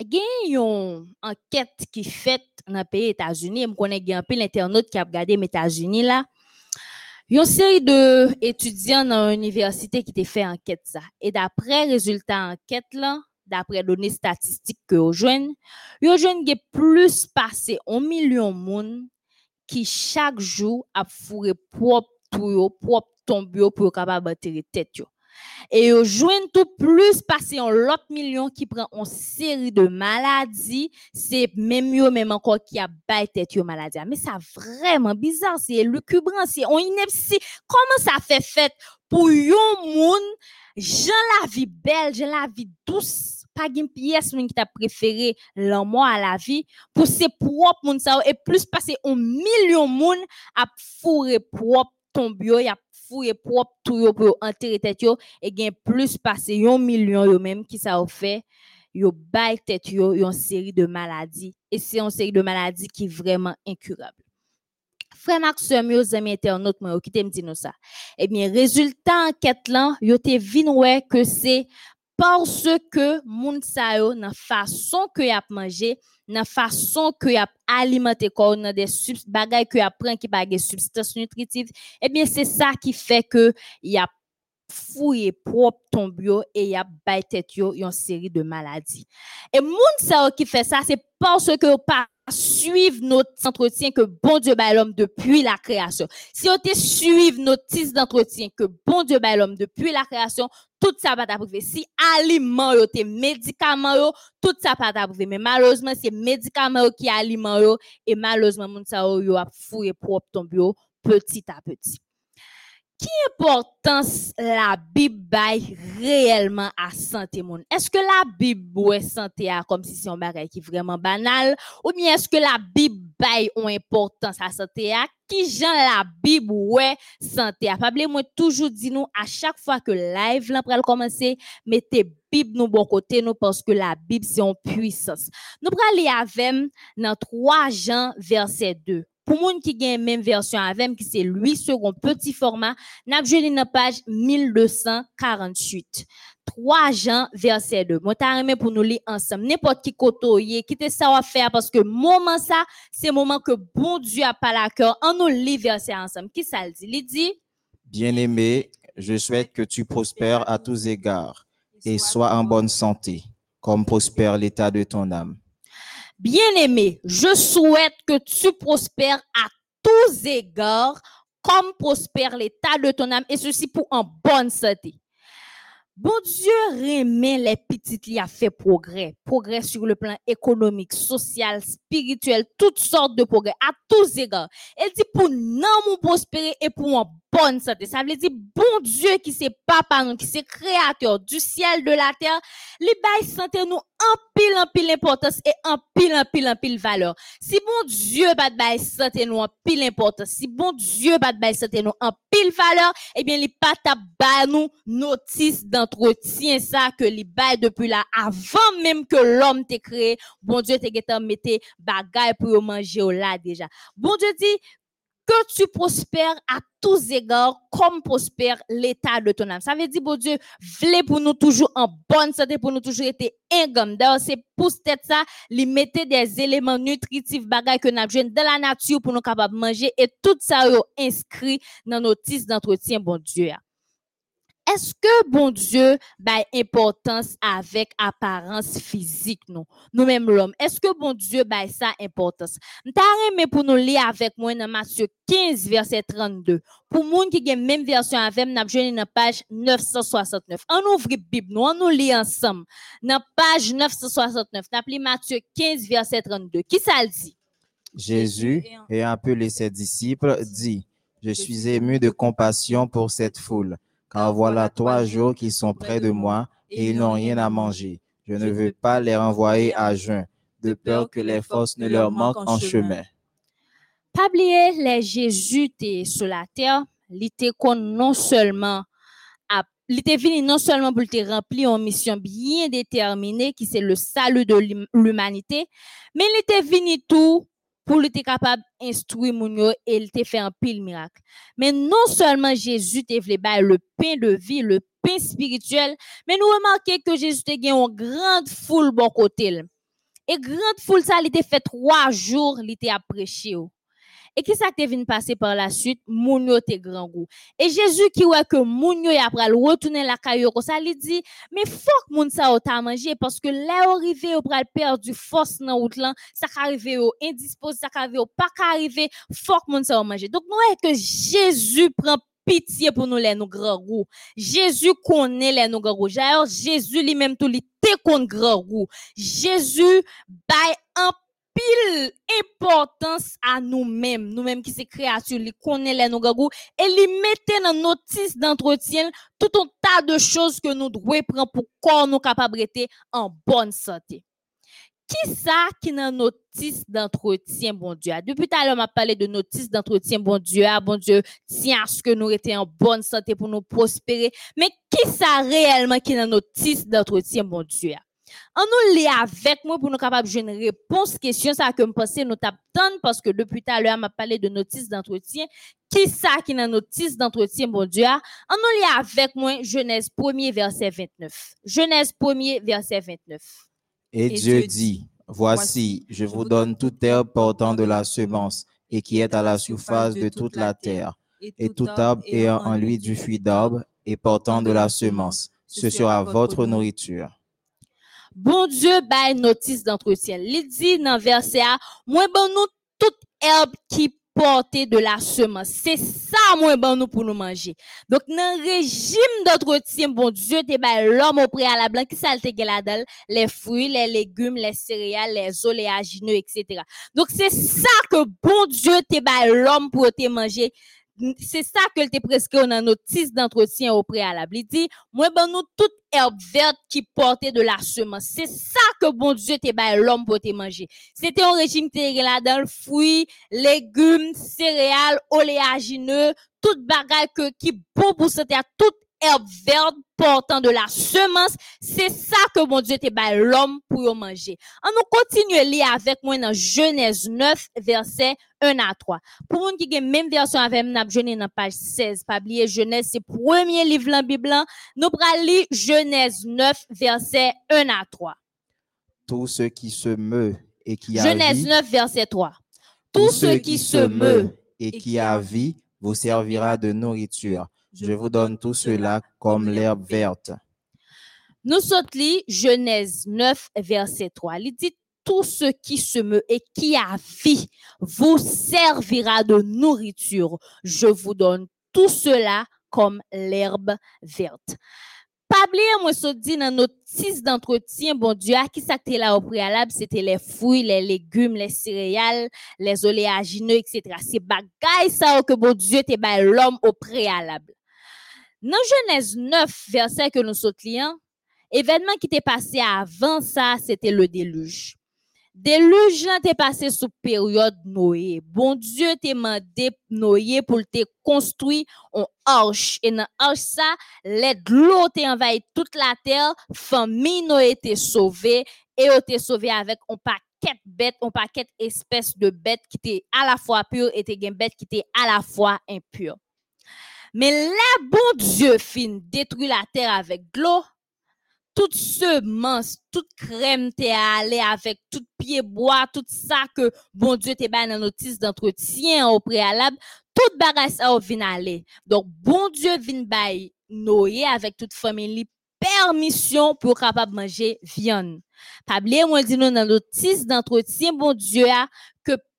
Gen yon enquête qui fait dans le pays États-Unis, je connais gen peu l'internaute qui a regardé les États-Unis là. Yon série de étudiants dans l'université qui te fait enquête. Et d'après résultat enquête là, d'après données statistiques que yo joignent, yo joignent gen plus passé 1 million moun qui chaque jour a fourré propre tout yo, propre tombe yo pour yo capable enterrer tête yo. Et yo joignent tout plus passé un lot million qui prend une série de maladies, c'est même yo même encore qui a tête yo maladie. Mais ça vraiment bizarre, c'est lucubrant, c'est on. Comment ça fait pour yon moun Jean la vie belle, Jean la vie douce, pas une pièce qui t'a préféré l'amour à la vie. Pour ses propres moun ça et plus passer un million moun à tombe yo, y a fourrer propre tout yo pour enterrer tête et gen plus passer un million yo même qui ça fait yo bay tête yo une série de maladies et c'est une série de maladies qui est vraiment incurable. Frère Max, yo zami internaute moi qui te me dit ça? Eh bien résultat enquête là, yo te vin que c'est parce que moun sa façon que y a mangé, nan façon que y a alimenté corps nan des bagay que y a prend qui des substances nutritives, eh bien c'est ça qui fait que y a fouillé propre ton bio et y a bay tête yo une série de maladies. Et moun sa yo qui fait ça, c'est parce que pas suivre notre entretien que bon Dieu bat l'homme depuis la création. Si on te suivre notice d'entretien que bon Dieu bat l'homme depuis la création, tout ça va t'approuver. Si aliment yo, te médicaments tout ça va t'approuver. Mais malheureusement, c'est médicaments qui aliment yo, et malheureusement, moun sa yo, yo a fouillé propre ton bio petit à petit. Qui importance la Bible bail réellement à santé moun? Est-ce que la Bible ouais santé a comme si un bagage qui est vraiment banal? Ou bien est-ce que la Bible bail une importance à santé a? Qui gens la Bible ouais santé a? Pas moi toujours dit nous à chaque fois que live là pral commencer, mettez Bible nous bon côté nous parce que la Bible c'est en puissance. Nous pral lire avec dans 3 Jean verset 2. Pour moun qui gagne même version avec qui c'est lui second petit format, n'a joli dans page 1248. 3 Jean verset 2. Moi t'as aimé pour nous lire ensemble. N'importe qui kotoye, qui te ça à faire parce que moment ça, c'est moment que bon Dieu a pas la cœur. On nous lit verset ensemble. Qui ça le dit? Il dit? Bien-aimé, je souhaite que tu prospères à tous égards et sois en bonne santé, comme prospère l'état de ton âme. Bien-aimé, je souhaite que tu prospères à tous égards comme prospère l'état de ton âme et ceci pour en bonne santé. Bon Dieu remet les petites li a fait progrès. Progrès sur le plan économique, social, spirituel, toutes sortes de progrès à tous égards. Elle dit pour non prospérer et pour en bonne santé. Ça veut dire, bon Dieu qui c'est papa nous, qui c'est créateur du ciel, de la terre, li bail santé nous en pile, en pile importance et en pile, en pile, en pile valeur. Si bon Dieu bat bail santé nous en pile importance, si bon Dieu bat bail santé nous en pile valeur, eh bien, li pas tap ba nous notice d'entretien ça que li bail depuis là, avant même que l'homme t'ait créé, bon Dieu t'ait mette bagay pour manger au là déjà. Bon Dieu dit, que tu prospères à tous égards comme prospère l'état de ton âme. Ça veut dire, bon Dieu, vle pour nous toujours en bonne santé, pour nous toujours être ingam. D'ailleurs, c'est pour cette ça, lui mettre des éléments nutritifs bagay que nous avons dans la nature pour nous capables de manger et tout ça yo inscrit dans nos titres d'entretien, bon Dieu. Est-ce que bon Dieu bah importance avec apparence physique nous? Nous même l'homme. Est-ce que bon Dieu bah ça importance? M'ta mais pour nous lire avec moi dans Matthieu 15 verset 32 pour moun qui a même version avec n'a joindre dans page 969 on ouvre Bible nous on nous lit ensemble. Dans page 969 n'a Matthieu 15 verset 32 qui ça dit? Jésus, ayant appelé ses disciples, dit, Je suis ému de compassion pour cette foule, car voilà trois jours qu'ils sont près de moi et ils n'ont rien à manger. Je ne veux pas les renvoyer à jeun, de peur que les forces ne leur manquent en chemin. Pas oublier les Jésus sur la terre, il était non seulement à il était venu non seulement pour te remplir une mission bien déterminée qui c'est le salut de l'hum- l'humanité, mais il était venu tout pour il était capable d'instruire moun yo et il te fait un pile miracle. Mais non seulement Jésus te bay le pain de vie, le pain spirituel, mais nous remarquons que Jésus te gen une grande foule bon côté. Et grande foule ça, il était fait trois jours, il était prêché. Et qui ça te vient passer par la suite? Moun yo te grand goût. Et Jésus qui ouais que moun yo y après retourner la caillou ça, il dit, mais que moun ou ta manger parce que là arrivé ou pral perdre du force dans route là, ça arrivé au indisposé, ça arrivé au pas arrivé, que moun sa ou manger. Donc nous que Jésus prend pitié pour nous les nous grand goût. Jésus connaît les nous grand goût. Jésus lui-même tout lui te connaît grand goût. Jésus bail en pile importance à nous-mêmes, nous-mêmes qui c'est créatures, les connaît les nous grand goût et les mettez dans notice d'entretien tout un tas de choses que nous devons prendre pour qu'on nous capable d'être en bonne santé. Qui ça qui dans notice d'entretien, bon a? Tout à l'heure, m'a parlé de notice d'entretien, bon Dieu, ah, bon Dieu, tiens à ce que nous étions en bonne santé pour nous prospérer. Mais qui ça réellement qui dans notice d'entretien, bon Dieu? A? On nous lit avec moi pour nous capables de jouer une réponse question ça que me penser nous t'attendre parce que depuis tout à l'heure m'a parlé de notice d'entretien. Qui ça qui dans notice d'entretien, bon Dieu? a? On nous lit avec moi Genèse 1er verset 29. Genèse 1er verset 29. Et, Dieu dit, Voici, je vous donne toute herbe portant de la semence et qui est à la surface de toute la terre, et tout arbre ayant en lui du fruit d'arbre et portant de la semence. Ce sera votre nourriture. Bon Dieu bail notice d'entretien. Il dit dans verset A, moi bon nous toute herbe qui porte de la semence. C'est ça moi bon nous pour nous manger. Donc dans le régime d'entretien, bon Dieu te bail l'homme au préalable qui ça te gen là-dedans, les fruits, les légumes, les céréales, les oléagineux, etc. Donc c'est ça que bon Dieu te bail l'homme pour te manger. C'est ça que te prescrit dans notice d'entretien au préalable. Il dit, moi ben nous toute herbe verte qui portait de la semence. C'est ça que bon Dieu te bail l'homme pour te manger. C'était un régime était là dans le fruit, légumes, céréales, oléagineux, toute bagaille que, qui bon pour santé à toute herbe verte portant de la semence. C'est ça que bon Dieu te bail l'homme pour manger. On nous continue à lire avec moi dans Genèse 9, verset 1 à 3. Pour moun qui gen même version avec nous, n'a dans page 16. Pas oublier Genèse, c'est premier livre la Bible. là. Nous pral lire Genèse 9, verset 1 à 3. Tout ce qui se meut et qui a Genèse vie, 9, verset 3. Tout ce qui se meut et qui a vie vous servira de nourriture. Je vous donne tout cela comme l'herbe verte. Nous sommes Genèse 9, verset 3. Il dit, tout ce qui se meut et qui a vie vous servira de nourriture. Je vous donne tout cela comme l'herbe verte. Pas oublier, moi, ça dit dans notre notice d'entretien, bon Dieu, à qui ça était là au préalable, c'était les fruits, les légumes, les céréales, les oléagineux, etc. C'est bagaille ça que bon Dieu te l'homme au préalable. Dans Genèse 9, verset que nous sautons, événement qui t'est passé avant ça, c'était le déluge. Déluge t'est passé sous période Noé. Bon Dieu t'est mandé Noé pour te construire une arche. Et dans arche ça, les de l'eau t'est envahi toute la terre. Famille Noé t'est sauvée et t'est sauvé avec un paquet bêtes, un paquet espèces de bêtes qui étaient à la fois pures et des bêtes qui étaient à la fois impures. Mais là, bon Dieu fin détruit la terre avec de l'eau toute semence, toute crème t'es allé avec tout pied bois, tout ça que bon Dieu t'es dans notice d'entretien au préalable, tout bagage ça vient aller. Donc bon Dieu vient bay Noé avec toute famille permission pour capable manger viande. Pas oublier moi dit nous dans notice d'entretien bon Dieu a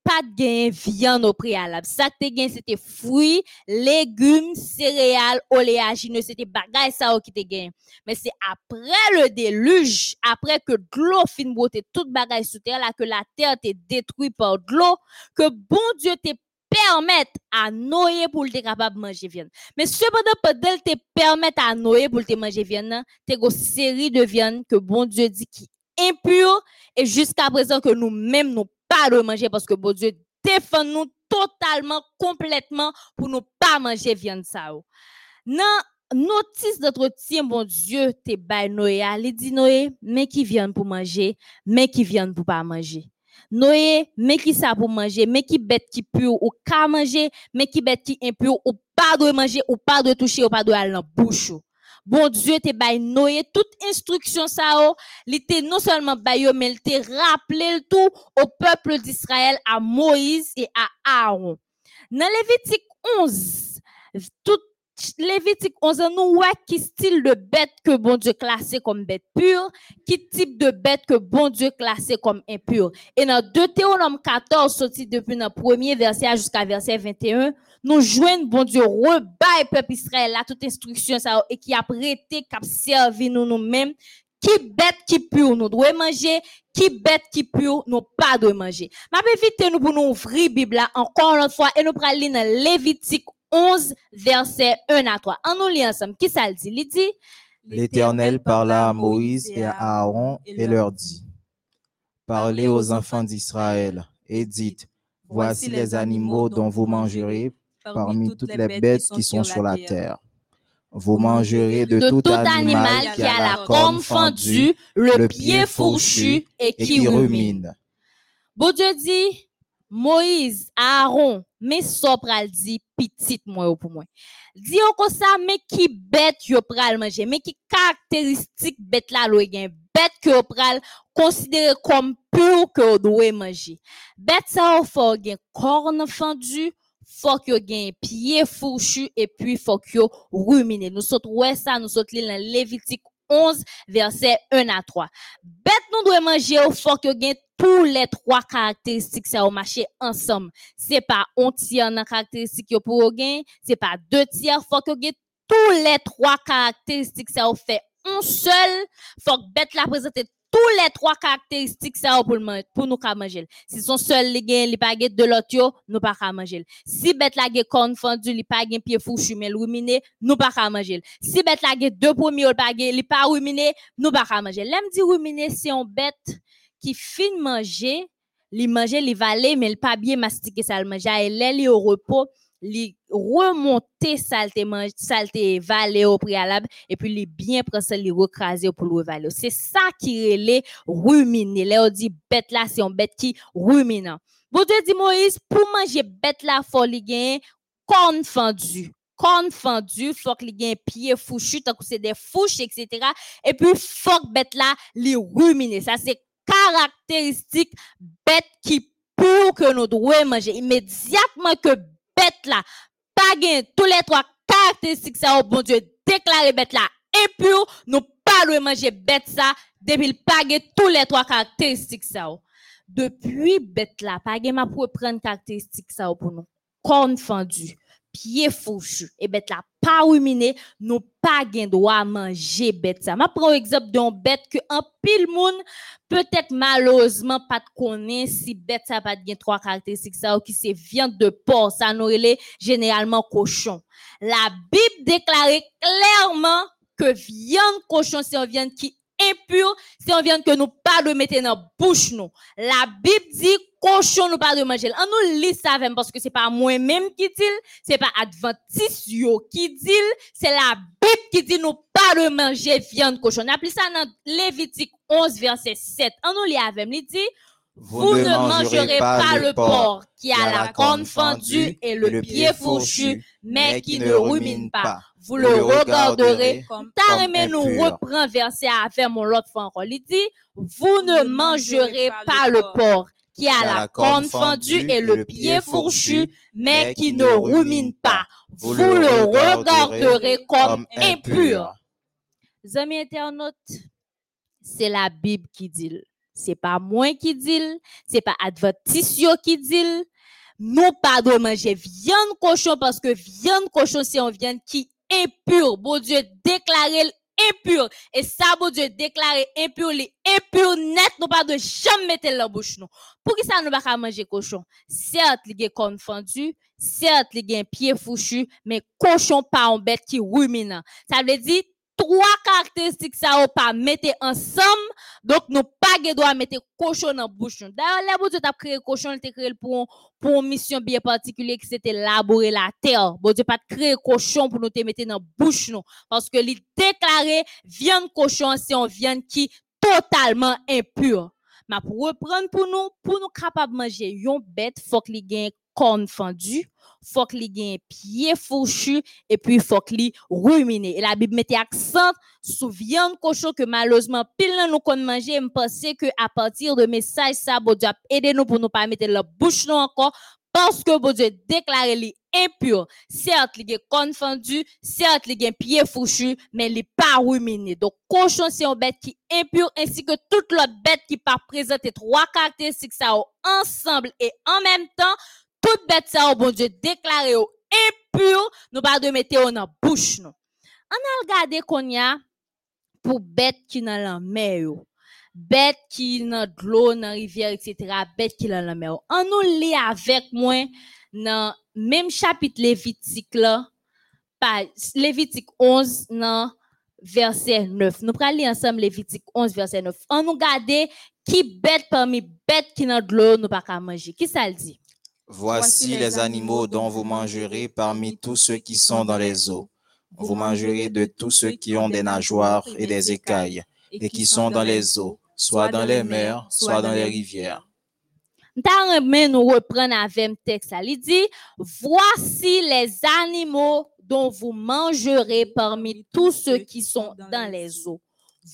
de gain viande au préalable. Ça que gain c'était fruits, légumes, céréales, oléagineux, c'était bagaille ça qui te gain. Mais c'est après le déluge, après que l'eau fin beauté toute bagaille sous terre là que la terre t'est détruite par de l'eau que bon Dieu te permette à Noé pour te capable manger viande. Mais cependant pendant te permettre à Noé pour te manger viande, t'es une série de viande que bon Dieu dit qui impure et jusqu'à présent que nous-mêmes nous pas de manger parce que bon Dieu défend nous totalement, complètement pour nous pas manger viande ça. Non, notice d'entretien, bon Dieu, te bay Noé, il dit Noé, mais qui viennent pour manger, mais qui viennent pour pas manger. Noé, mais qui ça pour manger, mais qui bête qui pure ou pas manger, mais qui bête qui impure ou pas de manger ou pas de toucher ou pas de aller dans bouche bon Dieu te bay Noé toute instruction ça oh, il était non seulement bay mais il te rappelé tout au peuple d'Israël à Moïse et à Aaron. Dans Lévitique 11, tout Lévitique 11, nous voit qui style de bête que bon Dieu classé comme bête pure, qui type de bête que bon Dieu classé comme impure. Et dans Deutéronome 14, sorti depuis le premier verset jusqu'à verset 21, nous joignons bon Dieu, rebaille peuple Israël là, toute instruction ça, et qui a prêté, qui a servi nous nous-mêmes, qui bête qui pure nous devons manger, qui bête qui pure nous pas de manger. Ma vite nous pour nous ouvrir Bible là encore une fois et nous prenons dans Lévitique 11 verset 1 à 3. En nous lit ensemble. Qui ça le dit? Il dit L'Éternel parla à Moïse et à Aaron et leur dit Parlez aux enfants d'Israël et dites Voici les animaux dont vous mangerez parmi toutes les bêtes qui sont sur la terre. Vous mangerez de, tout, animal qui a la corne fendue, le pied fourchu et qui rumine. Bon Dieu dit, Moïse, Aaron, mais so pral dit petit moi pour moi. Dit comme ça mais qui bête yo pral manger, mais qui caractéristique bête là lo gen bête que pral considérer comme pur que doit manger. Bête ça faut gen corne fendue, faut que gen pied fourchu et puis faut que ruminer. Nous sommes ça, nous sommes dans Lévitique 11 verset 1 à 3. Bête nous doit manger au faut que gen tous les trois caractéristiques ça au marché ensemble. C'est pas un tiers dans caractéristiques yo pour gain, c'est pas deux tiers, faut que gen tous les trois caractéristiques ça fait un seul, faut que bête la présenter tous les trois caractéristiques ça pour pour nous manger. Si son seul li gen li pas de l'autre nous pas manger. Si bête la gen corne fendu li pas gen pied fouchu mais ruminé, nous pas manger. Si bête la gen deux premiers li pas li pas ruminé, nous pas manger. L'aime dit ruminé c'est un bête qui fin manger, li manger li valer mais il pas bien mastiquer ça le manger et li au repos li remonter saleté saleté valer au préalable et puis li bien prendre li recraser pour le valer c'est ça qui relait ruminer. Là on dit bête là c'est un bête qui rumine. Bon Dieu dit Moïse pour manger bête là faut li gain corne fendue. Corne fendue faut li gain pied fouchu tant que c'est des fouches etc et puis faut que bête là li ruminer ça c'est caractéristique bête qui pour que nous devons manger immédiatement que bête là, pas gain tous les trois caractéristiques ça, au bon Dieu, déclarer bête là impur, nous pas de manger bête ça, depuis le pas tous les trois caractéristiques ça. Depuis bête là, pas gain ma pour prendre caractéristiques ça pour nous. Corne fendue, pied fourchu. Et bête la pas ruminé, nous pas gain droit manger bête ça. Ma prends exemple d'un bête que un pile monde peut-être malheureusement pas de connaît si bête ça pas gain trois caractéristiques ça ou qui c'est viande de porc, ça nous relait généralement cochon. La Bible déclarait clairement que viande cochon c'est une viande qui impure, c'est une viande que nous pas de mettre dans bouche nous. La Bible dit cochon nous pas de manger. On nous lit ça même parce que c'est pas moi-même qui dit, c'est pas adventiste yo qui dit, c'est la Bible qui dit nous pas de manger viande cochon. On appelle ça dans Lévitique 11 verset 7. On nous lit avec, il dit vous, ne mangerez pas le porc qui a la corne fendue et le pied fourchu, mais qui ne rumine pas. Vous le regarderez comme Tarimé nous reprend verset avec mon l'autre fois encore. Il dit, vous ne mangerez pas le porc qui a la corne fendue et le pied fourchu, mais qui ne rumine pas. Vous le regarderez comme impur. Amis internautes, c'est la Bible qui dit. C'est pas moi qui dit, c'est pas Adventistio qui dit. Nous pas de manger viande cochon parce que viande cochon c'est une viande qui est impure. Bon Dieu déclaré impur. Et ça, bon Dieu déclaré impur, les impur net, nous pas de jamais mettre la bouche nous. Pour qui ça nous pas manger cochon? Certes, il est confondu, certes, il est pied fouchu, mais cochon pas en bête qui ruminant. Ça veut dire trois caractéristiques ça ou pas mettre ensemble. Donc nous pas droit mettre cochon dans bouche. D'ailleurs là bon Dieu t'a créé cochon il créé pour pour une mission bien particulière qui c'était laborer la terre. Bon Dieu pas créé cochon pour nous te mettre dans bouche nous. Parce que il déclaré viande cochon c'est une viande qui totalement impure. Mais pour reprendre pour nous pour nous capable manger une bête faut qu'il ait corne fendue faut qu'il ait un pied et puis faut qu'il ruminé. Et la Bible mettait accent sur viande cochon que malheureusement pile nous qu'on manger, me que à partir de message ça bon Dieu aider nous pour nous pas mettre la bouche nous encore parce que bon Dieu déclaré impur. Certes, il est confondu, certes, il est pied mais il n'est pas ruminé. Donc, cochon, c'est une bête qui est impure, ainsi que toute l'autre bête qui pas présenter trois caractéristiques ça ensemble et en même temps, toute bête ça, oh bon Dieu, déclaré impur, nous pas de mettre dans la bouche, nous. On a regardé qu'on y a pour bête qui dans la mer, bête qui dans de l'eau, dans rivière, etc., bête qui dans la mer. On nous lit avec moi dans même chapitre Lévitique là, Lévitique 11, dans verset 9. Nous prenons lire ensemble Lévitique 11, verset 9. On nous regarde qui bête parmi bête qui dans de l'eau, nous pas manger. Qui ça le dit? Voici les animaux dont vous mangerez parmi tous ceux qui sont dans les eaux. Vous mangerez de tous ceux qui ont des nageoires et des écailles et qui sont dans les eaux, soit dans les mers, soit dans les rivières. nous reprendre avec le texte. Il dit, voici les animaux dont vous mangerez parmi tous ceux qui sont dans les eaux.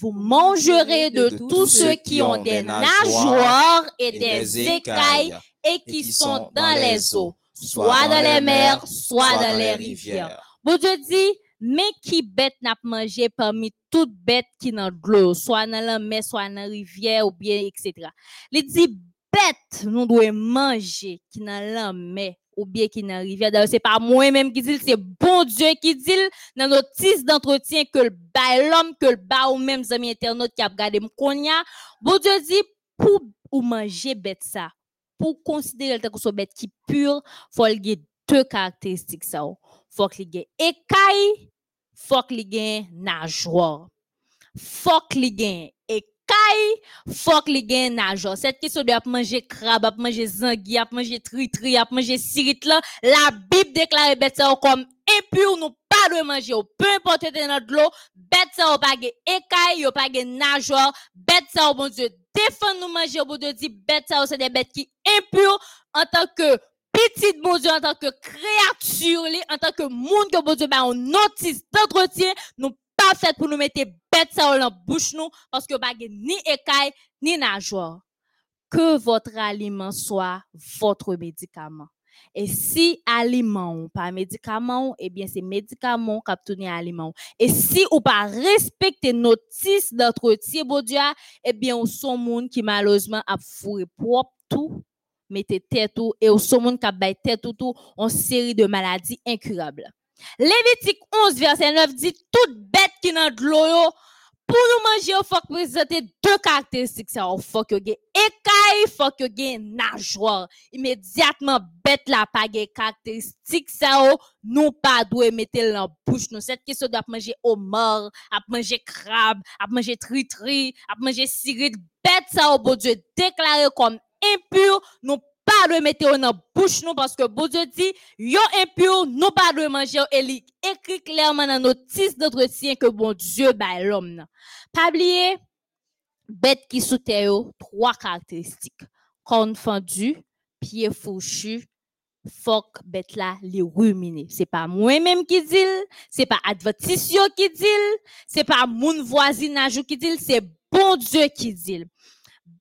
Vous mangerez de tous ceux qui ont des nageoires et des écailles et qui sont dans les eaux, soit dans les mers, soit dans les rivières. Bon Dieu dit, mais qui bête n'a pas mangé parmi toutes bêtes qui dans l'eau, soit dans la mer, soit dans la rivière, ou bien, etc. Il dit, bête, nous devons manger qui dans la mer, ou bien qui dans la rivière. D'ailleurs, c'est pas moi-même qui dit, c'est bon Dieu qui dit dans notre titre d'entretien que le bas l'homme, que le bas ou même amis internautes qui a regardé m'konya. Bon Dieu dit, pour ou manger bête ça, pour considérer que soit bête qui pure, faut qu'il ait deux caractéristiques ça. Faut qu'il ait écaille, faut qu'il ait nageoire. Faut qu'il ait écaille, faut qu'il ait nageoire. Cette question de manger crabe, à manger zangui, à manger tri-tri, à manger sirit là, la Bible déclare bête ça comme impur, nous pas de manger, peu importe dans de l'eau, bête ça pas écaille, pas nageoire, bête ça bon Dieu défendre nous manger au bout de 10 bêtes, ça, c'est des bêtes qui impures en tant que petite bon Dieu, en tant que créature, en tant que monde que bon Dieu, ben, on notice d'entretien, nous pas fait pour nous mettre bêtes ça dans la bouche nous, parce que pas ni écaille, ni nageoire. Que votre aliment soit votre médicament. Et si aliment pas médicament, eh bien c'est médicament qui tourné aliment. Et si ou pas respecter notice d'entretien bon Dieu, eh bien on son monde qui malheureusement a fourré propre tout mettez tête ou et au saumon qui bay tête ou tout en série de maladies incurables. Lévitique 11 verset 9 dit toute bête qui dans de yo, pour nous manger, il faut présenter deux caractéristiques. Il faut que vous écaille, il faut que vous nageoire. Immédiatement, bête la pas de caractéristiques. Ça, nous pas mettre la bouche. Nous, cette question doit manger homard, à manger crabe, à manger tri-tri, à manger siride. Bête ça, bon Dieu, déclaré comme impur, pas de mettre dans bouche nous parce que bon Dieu dit yo impur nous pas de manger. Et il écrit clairement dans notice d'entretien que bon Dieu ba l'homme pas oublier bête qui sous terre trois caractéristiques. Corne fendue pied fourchu fuck bête là les ruminer c'est pas moi même qui dit c'est pas advertisio qui dit c'est pas mon voisinage qui dit c'est bon Dieu qui dit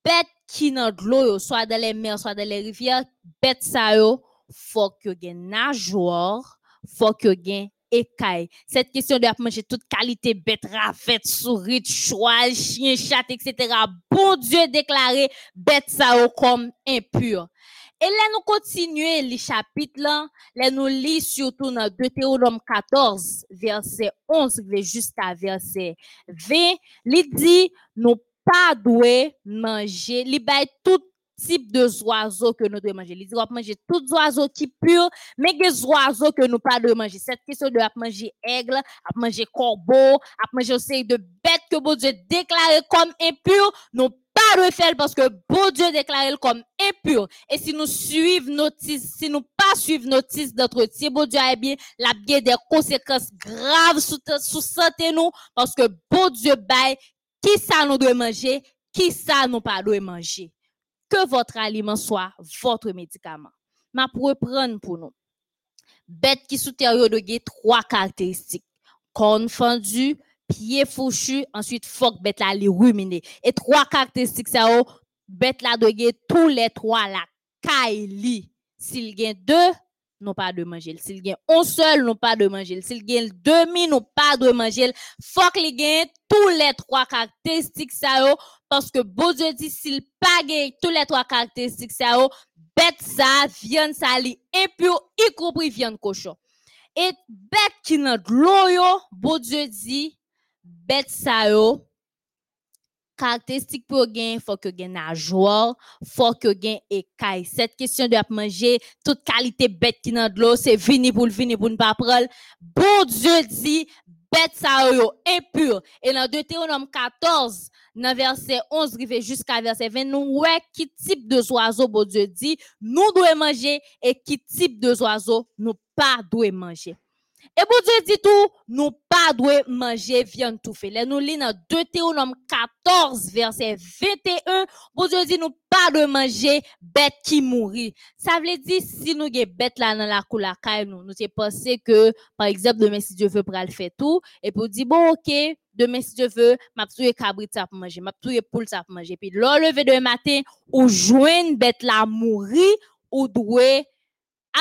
bête qui dans de l'eau, soit dans les mers, soit dans les rivières, bête ça yo, faut que gen nageoire, faut que gen écaille. Cette question de manger toute qualité bête, rafette, souris, cheval, chien, chat, etc. Bon Dieu déclaré bête ça yo comme impur. Et là, nous continuons les chapitres là, là nous lisons surtout dans Deutéronome 14, verset 11, jusqu'à verset 20, il dit, nous pas doué manger, li bay tout type de oiseaux que nous devons manger. Il dit manger tous les oiseaux qui purs, mais des oiseaux que nous pas de manger. Cette question de manger aigle, à manger corbeau, à manger aussi de bêtes que bon Dieu déclaré comme impur, nous pas de faire parce que bon Dieu déclaré comme impur. Et si nous suivons notice, si nous pas suivons notice d'entretien, bon Dieu a bien la bien des conséquences graves sous, sous santé nous parce que bon Dieu bail qui ça nous doit manger, qui ça nous pas doit manger? Que votre aliment soit votre médicament. Ma pour prendre pour nous. Bête qui sous terre de trois caractéristiques. Corne fendue, pied fourchu, ensuite fuck bête là les ruminer. Et trois caractéristiques ça bête là de tous les trois la caille S'il gagne deux, non pas de manger. S'il gagne un seul, non pas de manger. S'il gagne demi, non pas de manger. Faut qu'il gagne tous les trois caractéristiques ça parce que bon Dieu dit s'il pas gagne tous les trois caractéristiques ça bête ça, viande ça li impur, y compris viande cochon. Et bête qui n'a de l'eau bon Dieu dit bête ça yo caractéristique pour gain faut que gain nageoire faut que gain écaille. Cette question de manger toute qualité bête qui dans de l'eau c'est vini pour vini pour ne pas bon Dieu dit bête ça yo impur. Et dans Deutéronome 14 dans verset 11 jusqu'à verset 20 nous ouais qui type de oiseau bon Dieu dit nous devons manger et qui type de oiseau nous pas devons manger et bon Dieu dit tout, nous pas doit manger viande tout fait. Nous lisons dans Deutéronome 14, verset 21. Bon Dieu dit nous pas de manger bête qui mourit. Ça veut dire, si nous avons bête là dans la cour nous, nous pensé que, par exemple, demain, si Dieu veut, pour le faire tout. Et puis, dit, bon, ok, demain, si Dieu veut, m'a tué cabrit ça pour manger, m'a tué poule ça pour manger. Puis, le lever de matin, ou joindre bête là mourir, ou doit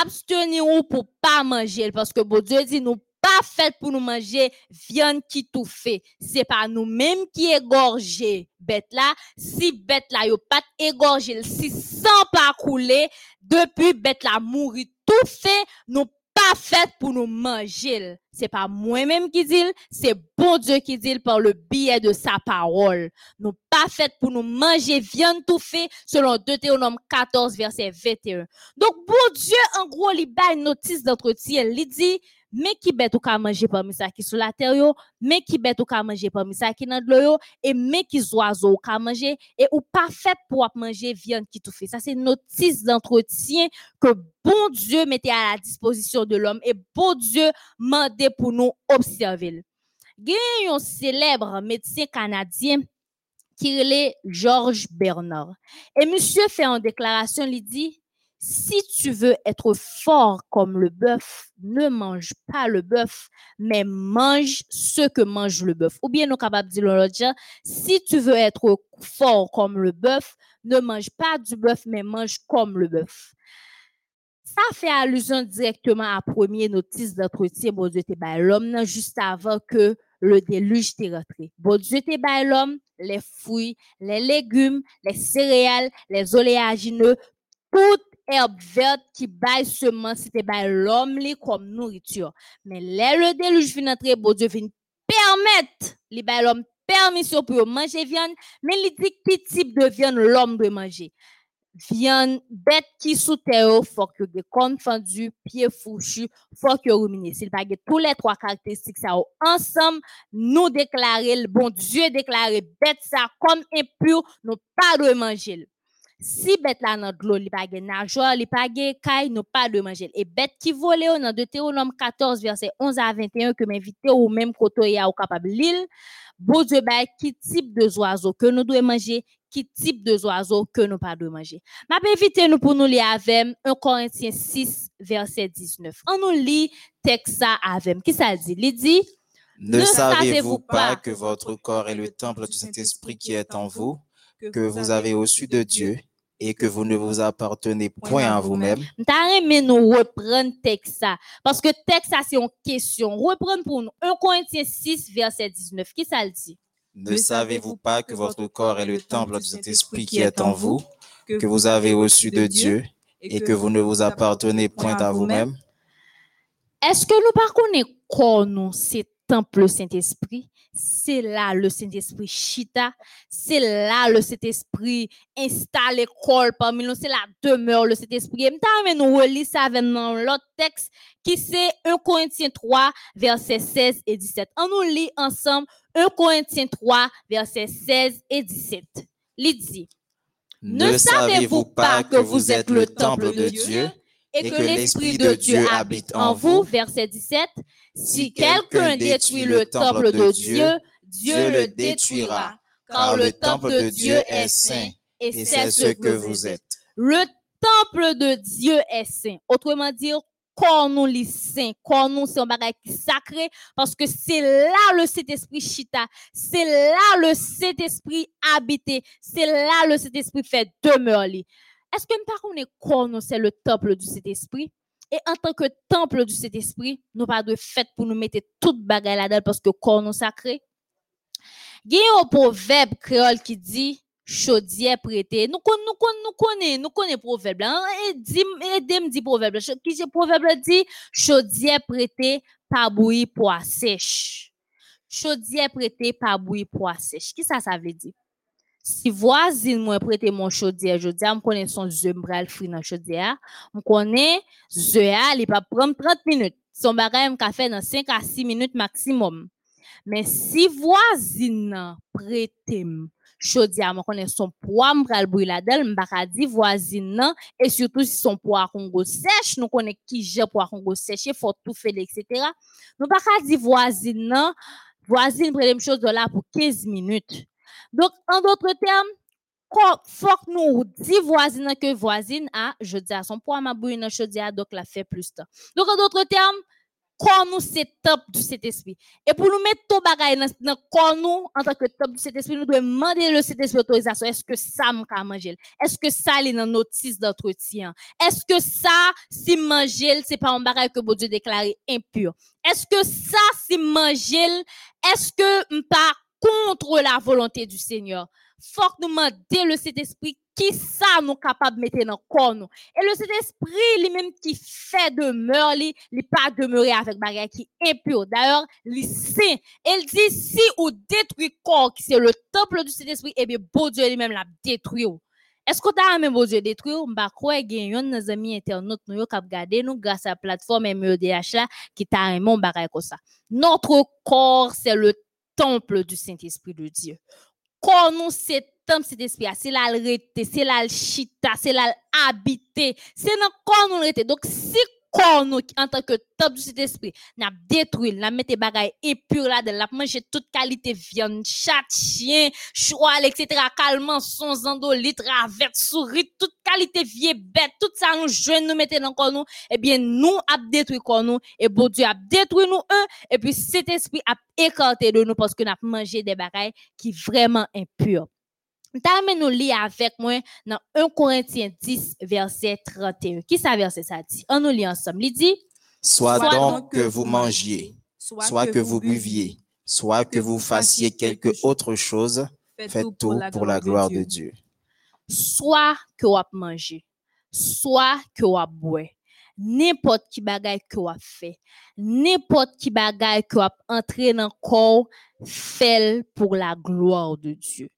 abstenir pour pas manger. Parce que bon Dieu dit nous pas fait pour nous manger viande qui tout fait. C'est pas nous mêmes qui égorger bête là. Si bête là yo pas égorger si sang pas couler depuis bête là mourir tout fait nous pas fait pour nous manger. C'est pas moi-même qui dit, c'est bon Dieu qui dit par le biais de sa parole. Nous pas fait pour nous manger viande tout fait selon Deutéronome 14 verset 21. Donc bon Dieu en gros il une notice d'entretien, il dit mais qui bête ou ka manger parmi ça qui sur la terre yo, mais qui bête ou ka manger parmi ça qui dans l'eau et mais qui oiseaux ka manger? Et ou pas fait pour manger viande qui tout fait. Ça c'est notice d'entretien que bon Dieu mettait à la disposition de l'homme et bon Dieu mandait pour nous observer. A un célèbre médecin canadien qui est Georges Bernard. Et monsieur fait en déclaration, il dit, si tu veux être fort comme le bœuf, ne mange pas le bœuf, mais mange ce que mange le bœuf. Ou bien nous capables de dire si tu veux être fort comme le bœuf, ne mange pas du bœuf, mais mange comme le bœuf. Ça fait allusion directement à premier notice d'entretien, bon Dieu, l'homme, juste avant que le déluge t'est rentré. Bon Dieu, t'es l'homme, les fruits, les légumes, les céréales, les oléagineux, toute herbe verte qui baille semence, c'était baille l'homme comme nourriture. Mais là, le déluge vient entrer, bon Dieu vient permettre, li baille l'homme permission pour manger viande, mais il dit quel type de viande l'homme doit manger. Viande bête qui sous terre, faut que de confondu, pied fourchu, faut que ruminer. S'il pas tous les trois caractéristiques ça ensemble, nous déclarer le bon Dieu déclarer bête ça comme impur, nous pas de manger. Si bête là dans de l'eau, il pas de nageoire, il pas de caille, pas de manger. Et bête qui vole dans Deutéronome 14 verset 11 à 21 que m'inviter ou même côté ya ou capable l'île, bon Dieu bah qui type de oiseaux que nous devons manger, qui type de oiseaux que nous pas devons manger. M'a invité nous pour nous lire avec 1 Corinthiens 6 verset 19. On nous lit texte avec. Qui ça dit? Il dit Ne savez-vous pas que votre corps est le temple du Saint-Esprit qui est en vous, que vous avez reçu de Dieu? Et que vous ne vous appartenez point à vous-même? T'as aimé nous reprendre texte ça. Parce que texte ça, c'est une question. Reprendre pour nous. 1 Corinthiens 6, verset 19. Qui ça le dit? Ne savez-vous pas que votre corps est le temple du Saint-Esprit qui est en vous, que vous avez reçu de Dieu et que vous ne vous appartenez point à vous-même? Est-ce que nous connaître quoi nous, c'est temple Saint-Esprit? C'est là le Saint-Esprit chita. C'est là le Saint-Esprit installe l'école parmi nous. C'est la demeure le Saint-Esprit. Et maintenant, nous relire ça avec l'autre texte qui c'est 1 Corinthiens 3, verset 16 et 17. On nous lit ensemble 1 Corinthiens 3, verset 16 et 17. Il dit, Ne savez-vous pas que vous êtes le temple de Dieu? Et que l'Esprit de Dieu habite en vous, verset 17, si quelqu'un détruit le temple de Dieu, Dieu le détruira, car le temple de Dieu est saint, et c'est ce que vous êtes. Le temple de Dieu est saint. Autrement dit, corps nous les saints, corps nous c'est un bagage sacré parce que c'est là le Saint-Esprit chita, c'est là le Saint-Esprit habité, c'est là le Saint-Esprit fait demeure. Est-ce que nous pas connaît corps c'est le temple du Saint-Esprit? Et en tant que temple du Saint-Esprit, nous pas de fête pour nous mettre toute bagaille là-dedans parce que corps nous sacré. Il y a un proverbe créole qui dit chaudière prêtée. Nous connaissons, nous connaissons, nous proverbe. là. Et dit, proverbe. Qui proverbe dit chaudière prêtée pas bouillie pois sèche. Chaudière prêtée pas bouillie pois sèche. Qui ça ça veut dire? Si voisine prêter mon je dis, me connais son zeu m'bral fri dans chaudière, me connais zeu a, prendre 30 minutes. Son bagay fait dans 5 à 6 minutes maximum. Mais si voisine nan prêter m connais son la di voisine nan, et surtout si son poids congo sèche, nous connais qui j'ai poids congo sèche, faut tout faire, etc. Nous baka di voisine nan, voisine prêter m chose là pour 15 minutes. Donc, en d'autres termes, faut que nous dit voisine que voisine a, je dis à son poids ma bouille dans chaudière, donc la fait plus temps. Donc, en d'autres termes, corps nous c'est top du Saint-Esprit. Et pour nous mettre tout bagay dans, corps nous, en tant que top du Saint-Esprit, nous devons demander le Saint-Esprit autorisation. Est-ce que ça m'a manger? Est-ce que ça est dans notice d'entretien? Est-ce que ça, si manger, c'est pas un bagay que bon Dieu déclaré impur? Est-ce que ça, si est-ce que m'pas contre la volonté du Seigneur? Faut que nous demander le Saint-Esprit qui ça nous capable de mettre dans le corps nous. Et le Saint-Esprit lui-même qui fait demeure, il pas demeurer avec bagay qui est impur. D'ailleurs, il saint. Il dit si ou détruit corps qui c'est le temple du Saint-Esprit, eh bien, bon Dieu lui-même l'a détruit. Est-ce que tu as même bon Dieu détruit? M'ba croire gen yon nos amis internautes nous k'ap gade nous grâce à la plateforme MEDH qui t'a un bagay comme ça. Notre corps, c'est le temple du Saint-Esprit de Dieu. Corps nous, c'est temple Saint-Esprit. C'est rete, c'est là le chita, c'est habiter. C'est dans corps nous. Donc, si corps nous, en tant que temple du Saint-Esprit, n'a détruit, n'a mis des bagailles impures là, de la manger toute qualité viande, chat, chien, cheval, etc. Calmant, son zandolite, ravette, souris, toute qualité vieille bête, tout ça nous joigne, nous mettez dans corps nous, eh bien, nous a détruit corps nous, et bon Dieu a détruit nous un, et puis cet esprit a écarté de nous parce que avons mangé des bagailles qui vraiment impures. T'amène nous lire avec moi dans 1 Corinthiens 10, verset 31. Qui ça verset ça dit? On nous lit ensemble. Il dit, Soit Soit donc que vous mangiez, soit que vous buviez, soit que vous fassiez quelque autre chose, faites tout pour la gloire de Dieu. soit que vous manger, soit que wap bwe, n'importe qui bagay que wap fait, n'importe qui bagay que wap entre dans corps, fait pour la gloire de Dieu.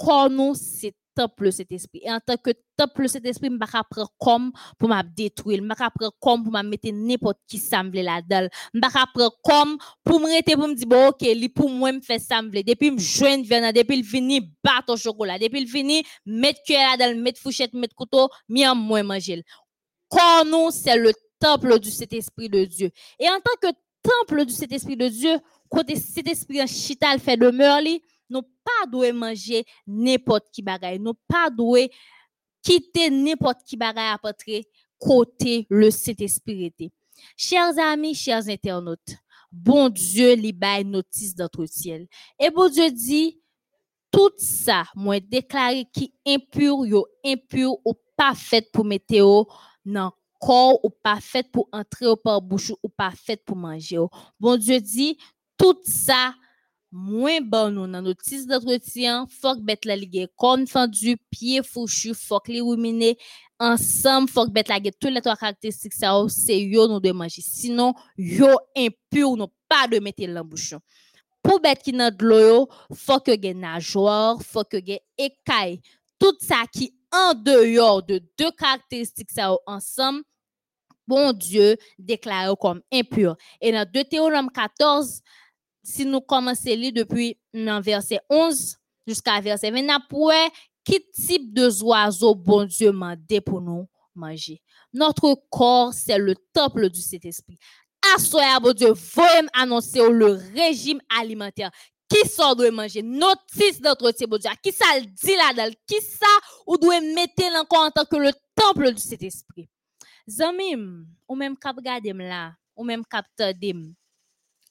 Corps nous, c'est temple cet esprit. Et en tant que temple cet esprit, m'pa ka prendre comme pour m'a détruire, m'pa ka prendre comme pour m'a mettre n'importe qui semble là-dedans. M'pa ka prendre comme pour me pour me dire bon OK, li pour moi me fait semble. Depuis me joindre venant, depuis il vini battre au chocolat, depuis il vini mettre cuillère là-dedans, mettre fourchette, mettre couteau, mi en moi manger. Corps nous, c'est le temple du cet esprit de Dieu. Et en tant que temple du cet esprit de Dieu, côté cet esprit en chita le fait demeure li, nous pas manger n'importe qui bagaille, nous pas quitter n'importe qui bagaille à porter côté le Saint-Esprit. Chers amis, chers internautes, bon Dieu li bail notice d'entretien. Et bon Dieu dit tout ça, moi déclaré qui impur impur ou pas fait pour météo dans corps ou pas fait pour entrer au par bouche ou pas fait pour manger. Bon Dieu dit tout ça moins bon nous dans notice d'entretien, que bête la ligue corne fendu, pied fouchu, les ruminer ensemble, faut que bête la ligue toutes les trois caractéristiques ça c'est yo de manger. Sinon yo impur nous pas de mettre dans bouchon. Pour bête qui dans de l'eau, faut que gen faut que gen écaille. Tout ça qui en dehors de deux caractéristiques ça ensemble, bon Dieu déclaré comme impur. Et dans Deutéronome 14, si nous commençons à lire depuis dans verset 11 jusqu'à verset 20, pour quel type de oiseaux bon Dieu m'a pour nous manger. Notre corps, c'est le temple du Saint-Esprit. À bon Dieu, voyez annoncer le régime alimentaire. Qui sort de manger? Notice d'entretien, bon Dieu. Qui ça dit là-dedans? Qui ça ou doit mettre encore en tant que le temple du Saint-Esprit? Zamim, ou même cap gadem là, ou même cap tadem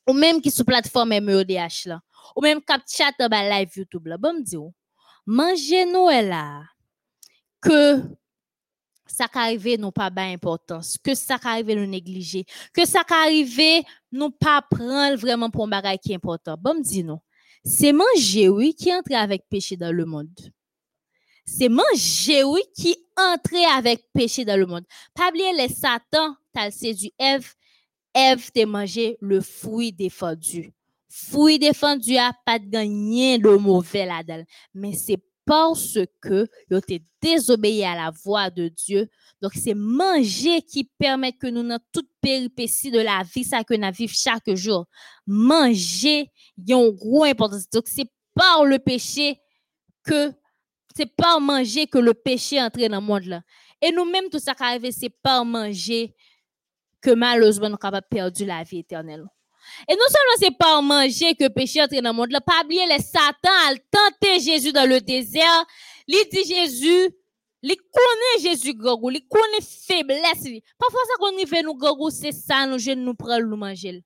ou même qui sur plateforme MEODH là, ou même cap chat live YouTube là, bon me dire, manger Noël là, que ça arrive non pas ba importance, que ça arrive nous négliger, que ça arrive nous pas prendre vraiment pour un bagage qui est important. Bon me dire non. C'est manger oui qui entre avec péché dans le monde. C'est manger oui qui entre avec péché dans le monde. Pas oublier les Satan, t'as séduit Ève Ève te mangé le fruit défendu. Fruit défendu a pas de gagné de mauvais là-dedans. Mais c'est parce que tu te désobéi à la voix de Dieu. Donc, c'est manger qui permet que nous, dans toute péripétie de la vie, ça que nous vivons chaque jour, manger, il y a une grosse importance. Donc, c'est par le péché que, c'est par manger que le péché entre dans le monde là. Et nous-mêmes, tout ça qui arrive, c'est par manger que malheureusement nous capable perdu la vie éternelle. Et non seulement c'est en manger que péché entre dans le monde, là, pas oublier les Satan a tenté Jésus dans le désert. Il dit Jésus, il connaît Jésus gogou, il connaît faiblesse. Parfois ça qu'on fait nous gogou, c'est ça nous jeunes nous prendre nous manger.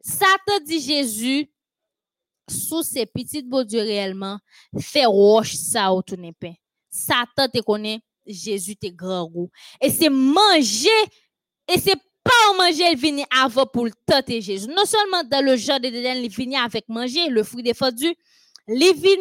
Satan dit Jésus sous ses petites beaux réellement, fait roche ça au tout pain. Satan te connaît Jésus te grand. Et c'est manger et c'est pas manger, il vient avant pour le tenter Jésus. Non seulement dans le jardin d'Éden, il vient avec manger, le fruit défendu, il vient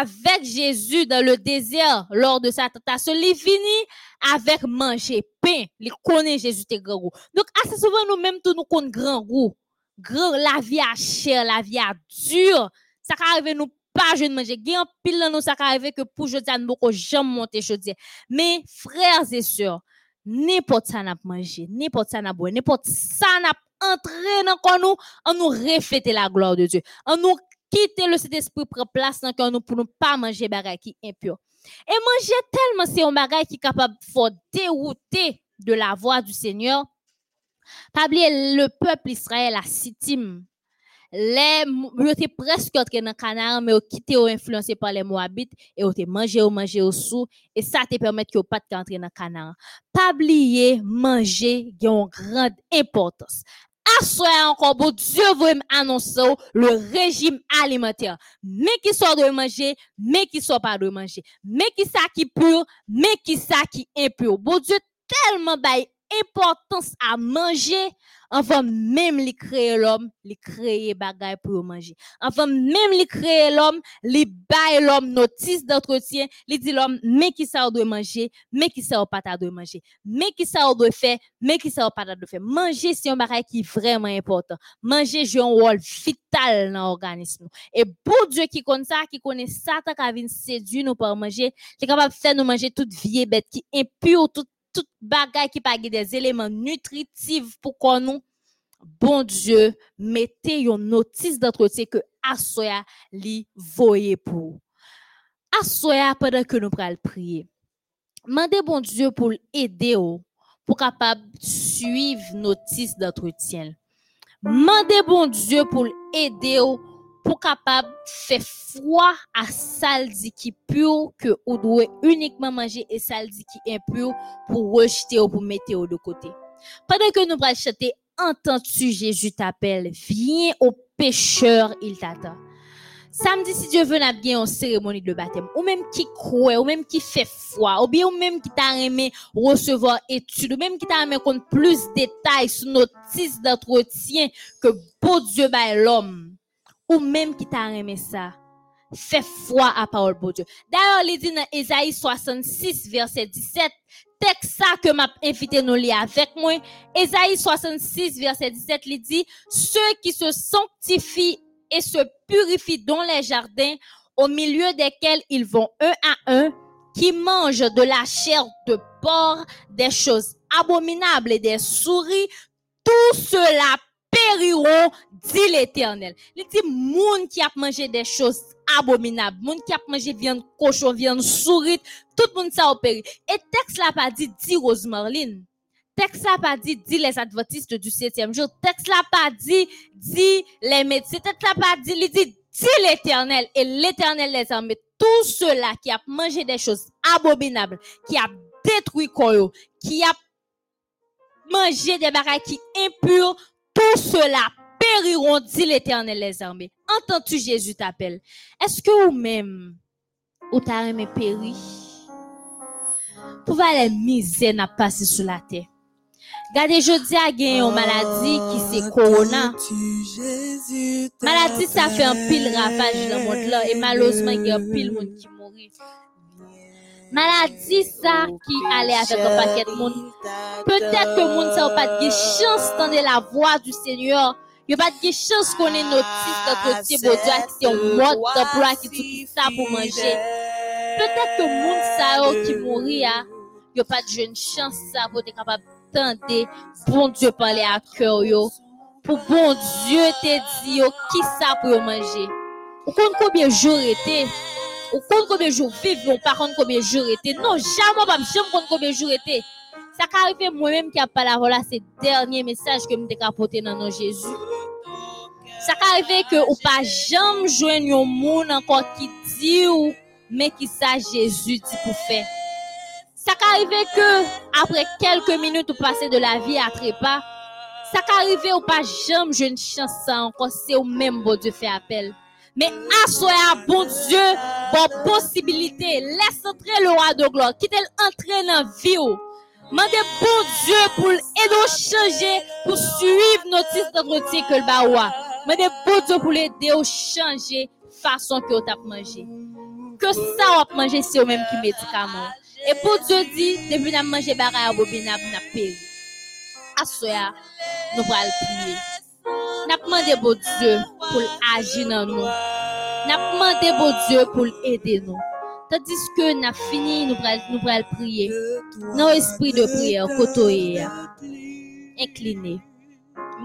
avec Jésus dans le désert lors de sa tentation. Il vient avec manger pain. Il connaît Jésus te grand goût. Donc, assez souvent, nous-mêmes, nous connaissons grand goût. Grand, la vie à chair, la vie à dur. Ça arrive nous pas de manger. Il y a un pile dans nous, ça arrive que pour je dis, nous ne jamais monter dis. Mais, frères et sœurs, n'importe ça n'a mangé, n'importe ça n'a boire, n'importe ça n'a entré dans nous, en nous refléter la gloire de Dieu, en nous quitter le Saint-Esprit pour place dans nous pour ne pas manger bagaille qui impur. Et manger tellement c'est un bagage qui est capable de dérouter de la voix du Seigneur. Pas le peuple Israël à Sittim les te presque entré dans canard mais yo quitté ou influencé par les moabites et yo te mangé ou mangé au sous et ça te permet que pas entrer dans canard pas oublier manger a une grande importance. Assoya encore bon Dieu veut annoncer le régime alimentaire. Mais qui soit de manger mais qui soit pas de manger. Mais qui ça qui pur mais qui ça qui impur. Bon Dieu tellement bail importance à manger, avant même li créer l'homme, li créer bagay pour manger. Avant même li créer l'homme, li bail l'homme notice d'entretien, li dit l'homme, mais qui ça doit manger, mais qui ça pas doit manger, mais qui ça doit faire, mais qui ça pas doit faire. Manger c'est un bagay qui est vraiment important. Manger joue un rôle vital dans l'organisme. Et pour Dieu qui connaît ça, qui connaît Satan qui vient séduire nous par manger, c'est capable de faire nous manger toute vieille bête qui impure, toute tout bagay qui pas des éléments nutritifs pour qu'on nous bon Dieu mettez une notice d'entretien que asoya li voye pour. Asoya pendant que nous pral prier mandez bon Dieu pour aider ou pour capable suivre notice d'entretien. Mandez bon Dieu pour aider ou pour capable faire froid à saldi qui pur que ou doit uniquement manger et saldi qui impur pour rejeter ou pour mettre de côté. Pendant que nous pral chanter entends-tu Jésus t'appelle viens au pécheur il t'attend. Samedi, si Dieu veut, n'a bien une cérémonie de baptême. Ou même qui croit, ou même qui fait foi, ou bien ou même qui t'a aimé recevoir études, ou même qui t'a aimé plus de détails sur notice d'entretien que beau Dieu by l'homme ou même qui t'a aimé ça, fais foi à parole de Dieu. D'ailleurs, il dit dans Ésaïe 66, verset 17, texte ça que m'a invité nous lire avec moi. Ésaïe 66, verset 17, il dit, ceux qui se sanctifient et se purifient dans les jardins, au milieu desquels ils vont un à un, qui mangent de la chair de porc, des choses abominables et des souris, tout cela périront, dit l'Éternel. Il dit, moun qui a mangé des choses abominables, moun qui a mangé viande cochon, viande souris, tout le monde ça a péri. Et texte là pas dit, dit Rose Marlene. Texte là pas dit, dit les adventistes du septième jour. Texte là pas dit, dit les médecins. Texte là pas dit, il dit, dit l'Éternel. Et l'Éternel les armées. Tout cela qui a mangé des choses abominables, qui a détruit Koyo, qui a mangé des bagages qui impurs, tout cela périront, dit l'Éternel les armées. Entends-tu Jésus t'appelle? Est-ce que vous-même, ou t'as aimé périr? Pour voir les misères n'a passé sur la terre. Gardez, je dis à gagner une maladie qui c'est corona? Maladie, ça fait un pile ravage dans le monde là. Et malheureusement, il y a un pile monde qui mourit. Maladie, ça qui allait avec un paquet de monde. Peut-être que monde ça n'a pas de chance d'entendre la voix du a pas de chance qu'on ait notice notre petit beau Dieu qui est un mode d'emploi qui tout ça pour manger. Peut-être que monde ça qui mourit, il n'y a pas de jeune chance ça pour être capable d'entendre bon Dieu parler à cœur yo. Pour bon Dieu te dire qui ça pour manger? Ou combien de jours était ou compte combien de jours vivre, ou par contre combien de jours était. Non, jamais pas, jamais compte combien de jours était. Ça arrive moi-même qui a pas la voilà ces derniers messages que me apporté dans nos Jésus. Ça arrive que ou pas jamais joindre un monde encore qui dit ou mais qui ça Jésus dit pour faire. Ça arrive que après quelques minutes ou passer de la vie à trépas, ça arrive ou pas jamais une chance encore c'est au même bon Dieu fait appel. Mais assoya bon Dieu, bon possibilité, laisse entrer le roi de gloire, quitte entrer dans la vie. Mandez bon Dieu pour aider changer, pour suivre notice d'entretien que le baoua. Mandez bon Dieu pour l'aider à changer façon que vous avez mangé. Que ça vous manger, c'est au même qui médicament. Et pour Dieu dit, depuis que vous mangé à vous n'avez payé. Assoya, nous allons prier. N'a demandé bon Dieu pour agir dans nous. N'a demandé bon Dieu pour aider nous. Tandis que n'a fini, nous nous prier. Dans esprit de prière, côté incliné.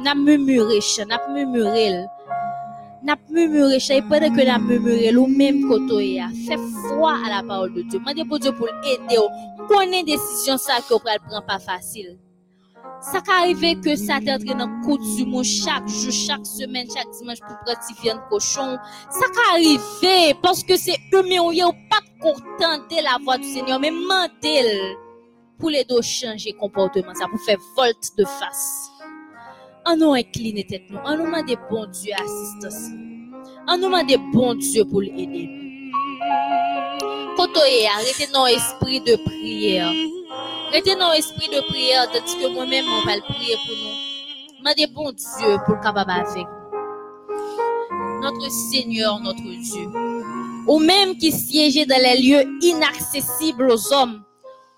N'a murmuré, n'a murmuré. N'a murmuré, et pendant que n'a murmuré, ou même côté fait foi à la parole de Dieu. Demandez bon Dieu pour aider. Connaît décision ça que vous prendre pas facile. Ça arrive que ça t'entre dans le monde chaque jour, chaque semaine, chaque dimanche pour prendre viande cochon. Ça arrive parce que c'est humain ou pas content de la voix du Seigneur, mais mentel pour les deux changer comportement, ça pour faire volte de face. En nous incliner tête nous, en nous demander bon Dieu assistance. En nous demander bon Dieu pour l'aider. Kotoye, arrêtez nos esprits de prière. Restez dans l'esprit de prière, tandis que moi-même, on va prier pour nous. Demandez bon Dieu pour le capable avec. Notre Seigneur, notre Dieu. Ou même qui siégeait dans les lieux inaccessibles aux hommes.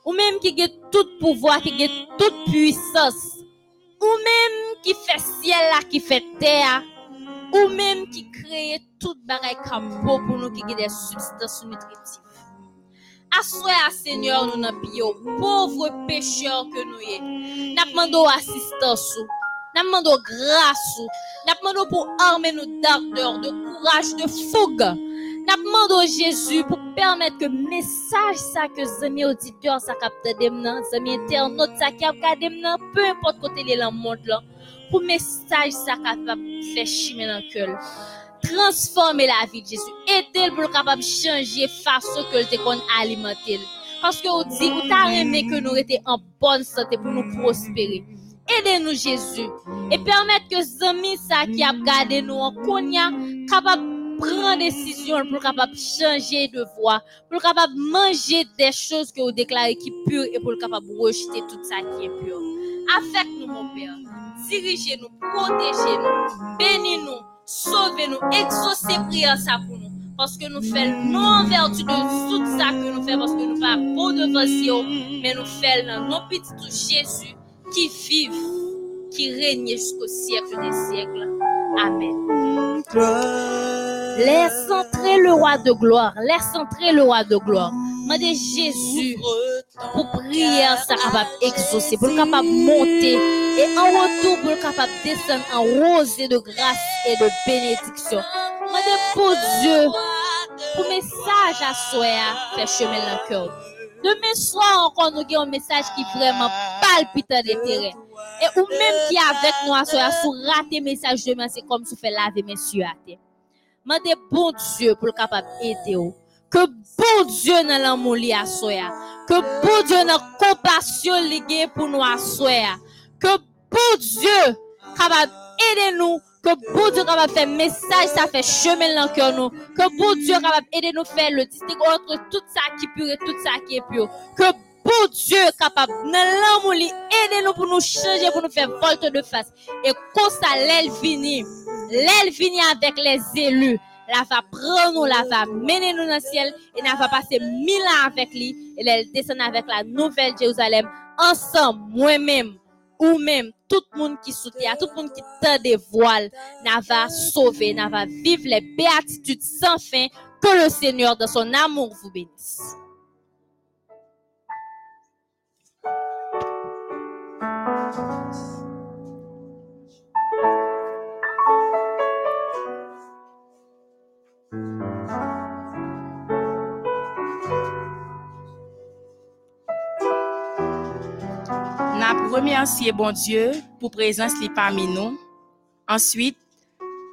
Ou même qui a tout pouvoir, qui a toute puissance. Ou même qui fait ciel qui fait terre. Ou même qui crée toute bagaille comme beau pour nous qui a des substances nutritives. Assoyez à Seigneur nous dans bio, pauvres pécheurs que nous sommes. Nous demandons assistance, nous demandons grâce, nous demandons pour armer nos d'ardeur, de courage, de fougue. Nous demandons Jésus pour permettre que le message ça que les auditeurs ça capte demnan, les internautes ça qui a demnan, peu importe dans le monde là, pour message ça capable faire chimer dans le cœur transformer la vie de Jésus. Aidez pour capable de changer façon que le qu'on alimenter. Parce que vous dit, vous t'a aimé que nous étions en bonne santé pour nous prospérer. Aidez-nous Jésus et permettre que amis qui a gardé nous en konya capable prendre décision pour capable changer de voie, pour capable manger des choses que vous déclarez qui pures et pour capable rejeter tout ça qui est pur. Avec nous mon Père, dirigez-nous, protégez-nous, bénis-nous sauvez-nous, exaucez prière ça pour nous. Parce que nous faisons non en vertu de tout ça que nous faisons, parce que nous pas beau devant Dieu, mais nous faisons dans nos petits Jésus qui vit, qui règne jusqu'au siècle des siècles. Amen. Laisse entrer le roi de gloire. Laisse entrer le roi de gloire. Demandez Jésus pour prière ça capable exaucer, pour capable monter et en retour pour capable descendre en rosée de grâce et de bénédiction. Demandez pour Dieu pour message à soi faire chemin dans le cœur. Demain soir encore nous avons un message qui vraiment palpitant d'intérêt. Et ou même qui avec nous à soi, sous rater message demain, c'est comme si fait laver mes yeux à terre. Demandez bon Dieu pour le capable d'aider vous. Que bon Dieu dans l'amour à soi. Que bon Dieu dans compassion pour nous soi. Que bon Dieu capable aider nous que bon Dieu capable faire message, ça fait chemin dans cœur nous. Que bon Dieu capable aider nous faire le distinguo entre tout ça qui est pur et tout ça qui est pur. Que bon Dieu capable dans l'amour aider nous pour nous changer, pour nous faire volte de face. Et quand ça l'aile vini, l'aile vini avec les élus. La va prendre nous, la va mener nous dans le ciel et la va passer mille ans avec lui et elle descend avec la nouvelle Jérusalem ensemble, moi-même ou même tout le monde qui soutient, tout le monde qui tend des voiles, n'a va sauver, n'a va vivre les béatitudes sans fin que le Seigneur de son amour vous bénisse. Remercier bon Dieu pour présence li parmi nous. Ensuite,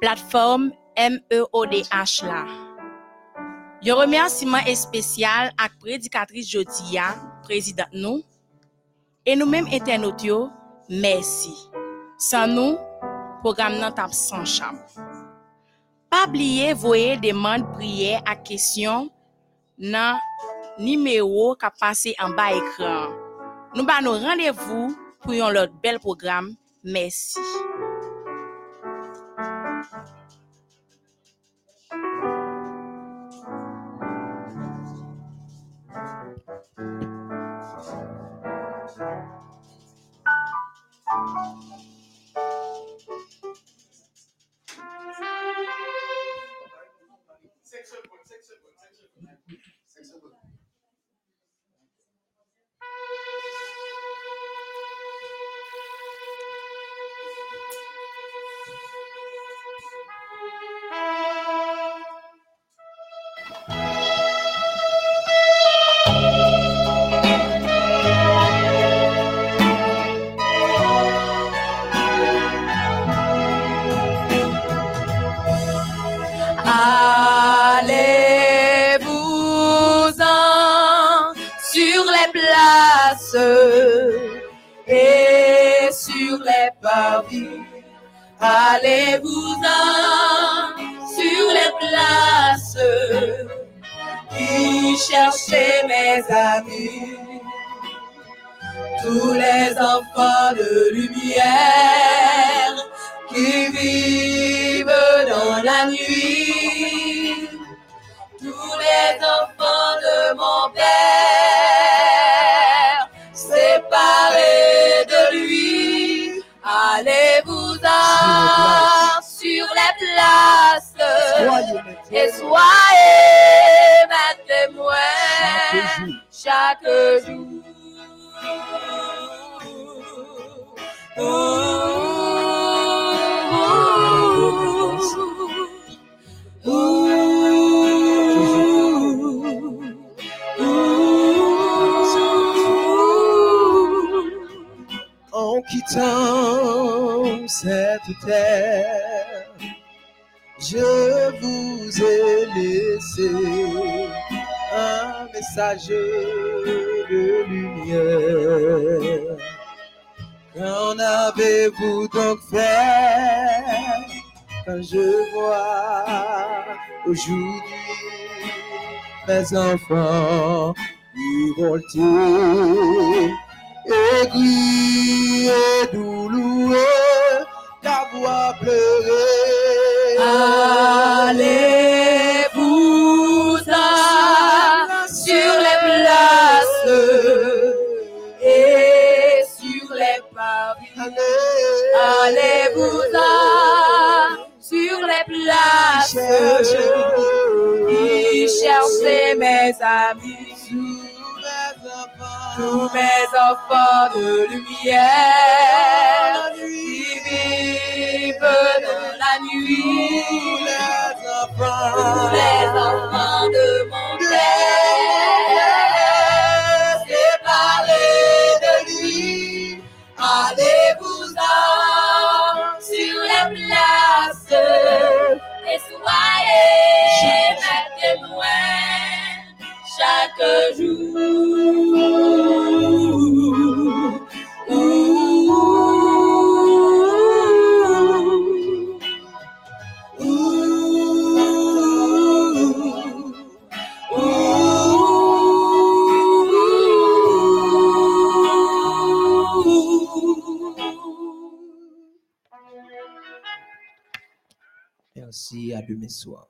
plateforme MEODH là. Un remerciement spécial à prédicatrice Jodia, président nous, et nous-mêmes internautes, merci. Sans nous, programme nan tap sans champ. Pas oublier voyer demande prière à question nan numéro qui passé en bas écran. Nous ba nous rendez-vous pour un autre bel programme. Merci. Sur les parvis. Allez-vous-en sur les places qui cherchez mes amis. tous les enfants de lumière qui vivent dans la nuit, tous les enfants de mon Père, places et soyez mes témoins. Chaque jour. En quittant cette terre, je vous ai laissé un message de lumière. Qu'en avez-vous donc fait quand je vois aujourd'hui mes enfants révoltés, aigris et douloureux, d'avoir pleuré? Allez-vous-en sur les places et sur les parvis. Allez-vous-en sur les places. Et cherchez mes amis, tous mes enfants de lumière qui vivent dans la nuit. Tous les enfants de mon Père, séparés de lui, allez-vous-en sur les places. Et soyez mes témoins chaque jour. Merci, à demain soir.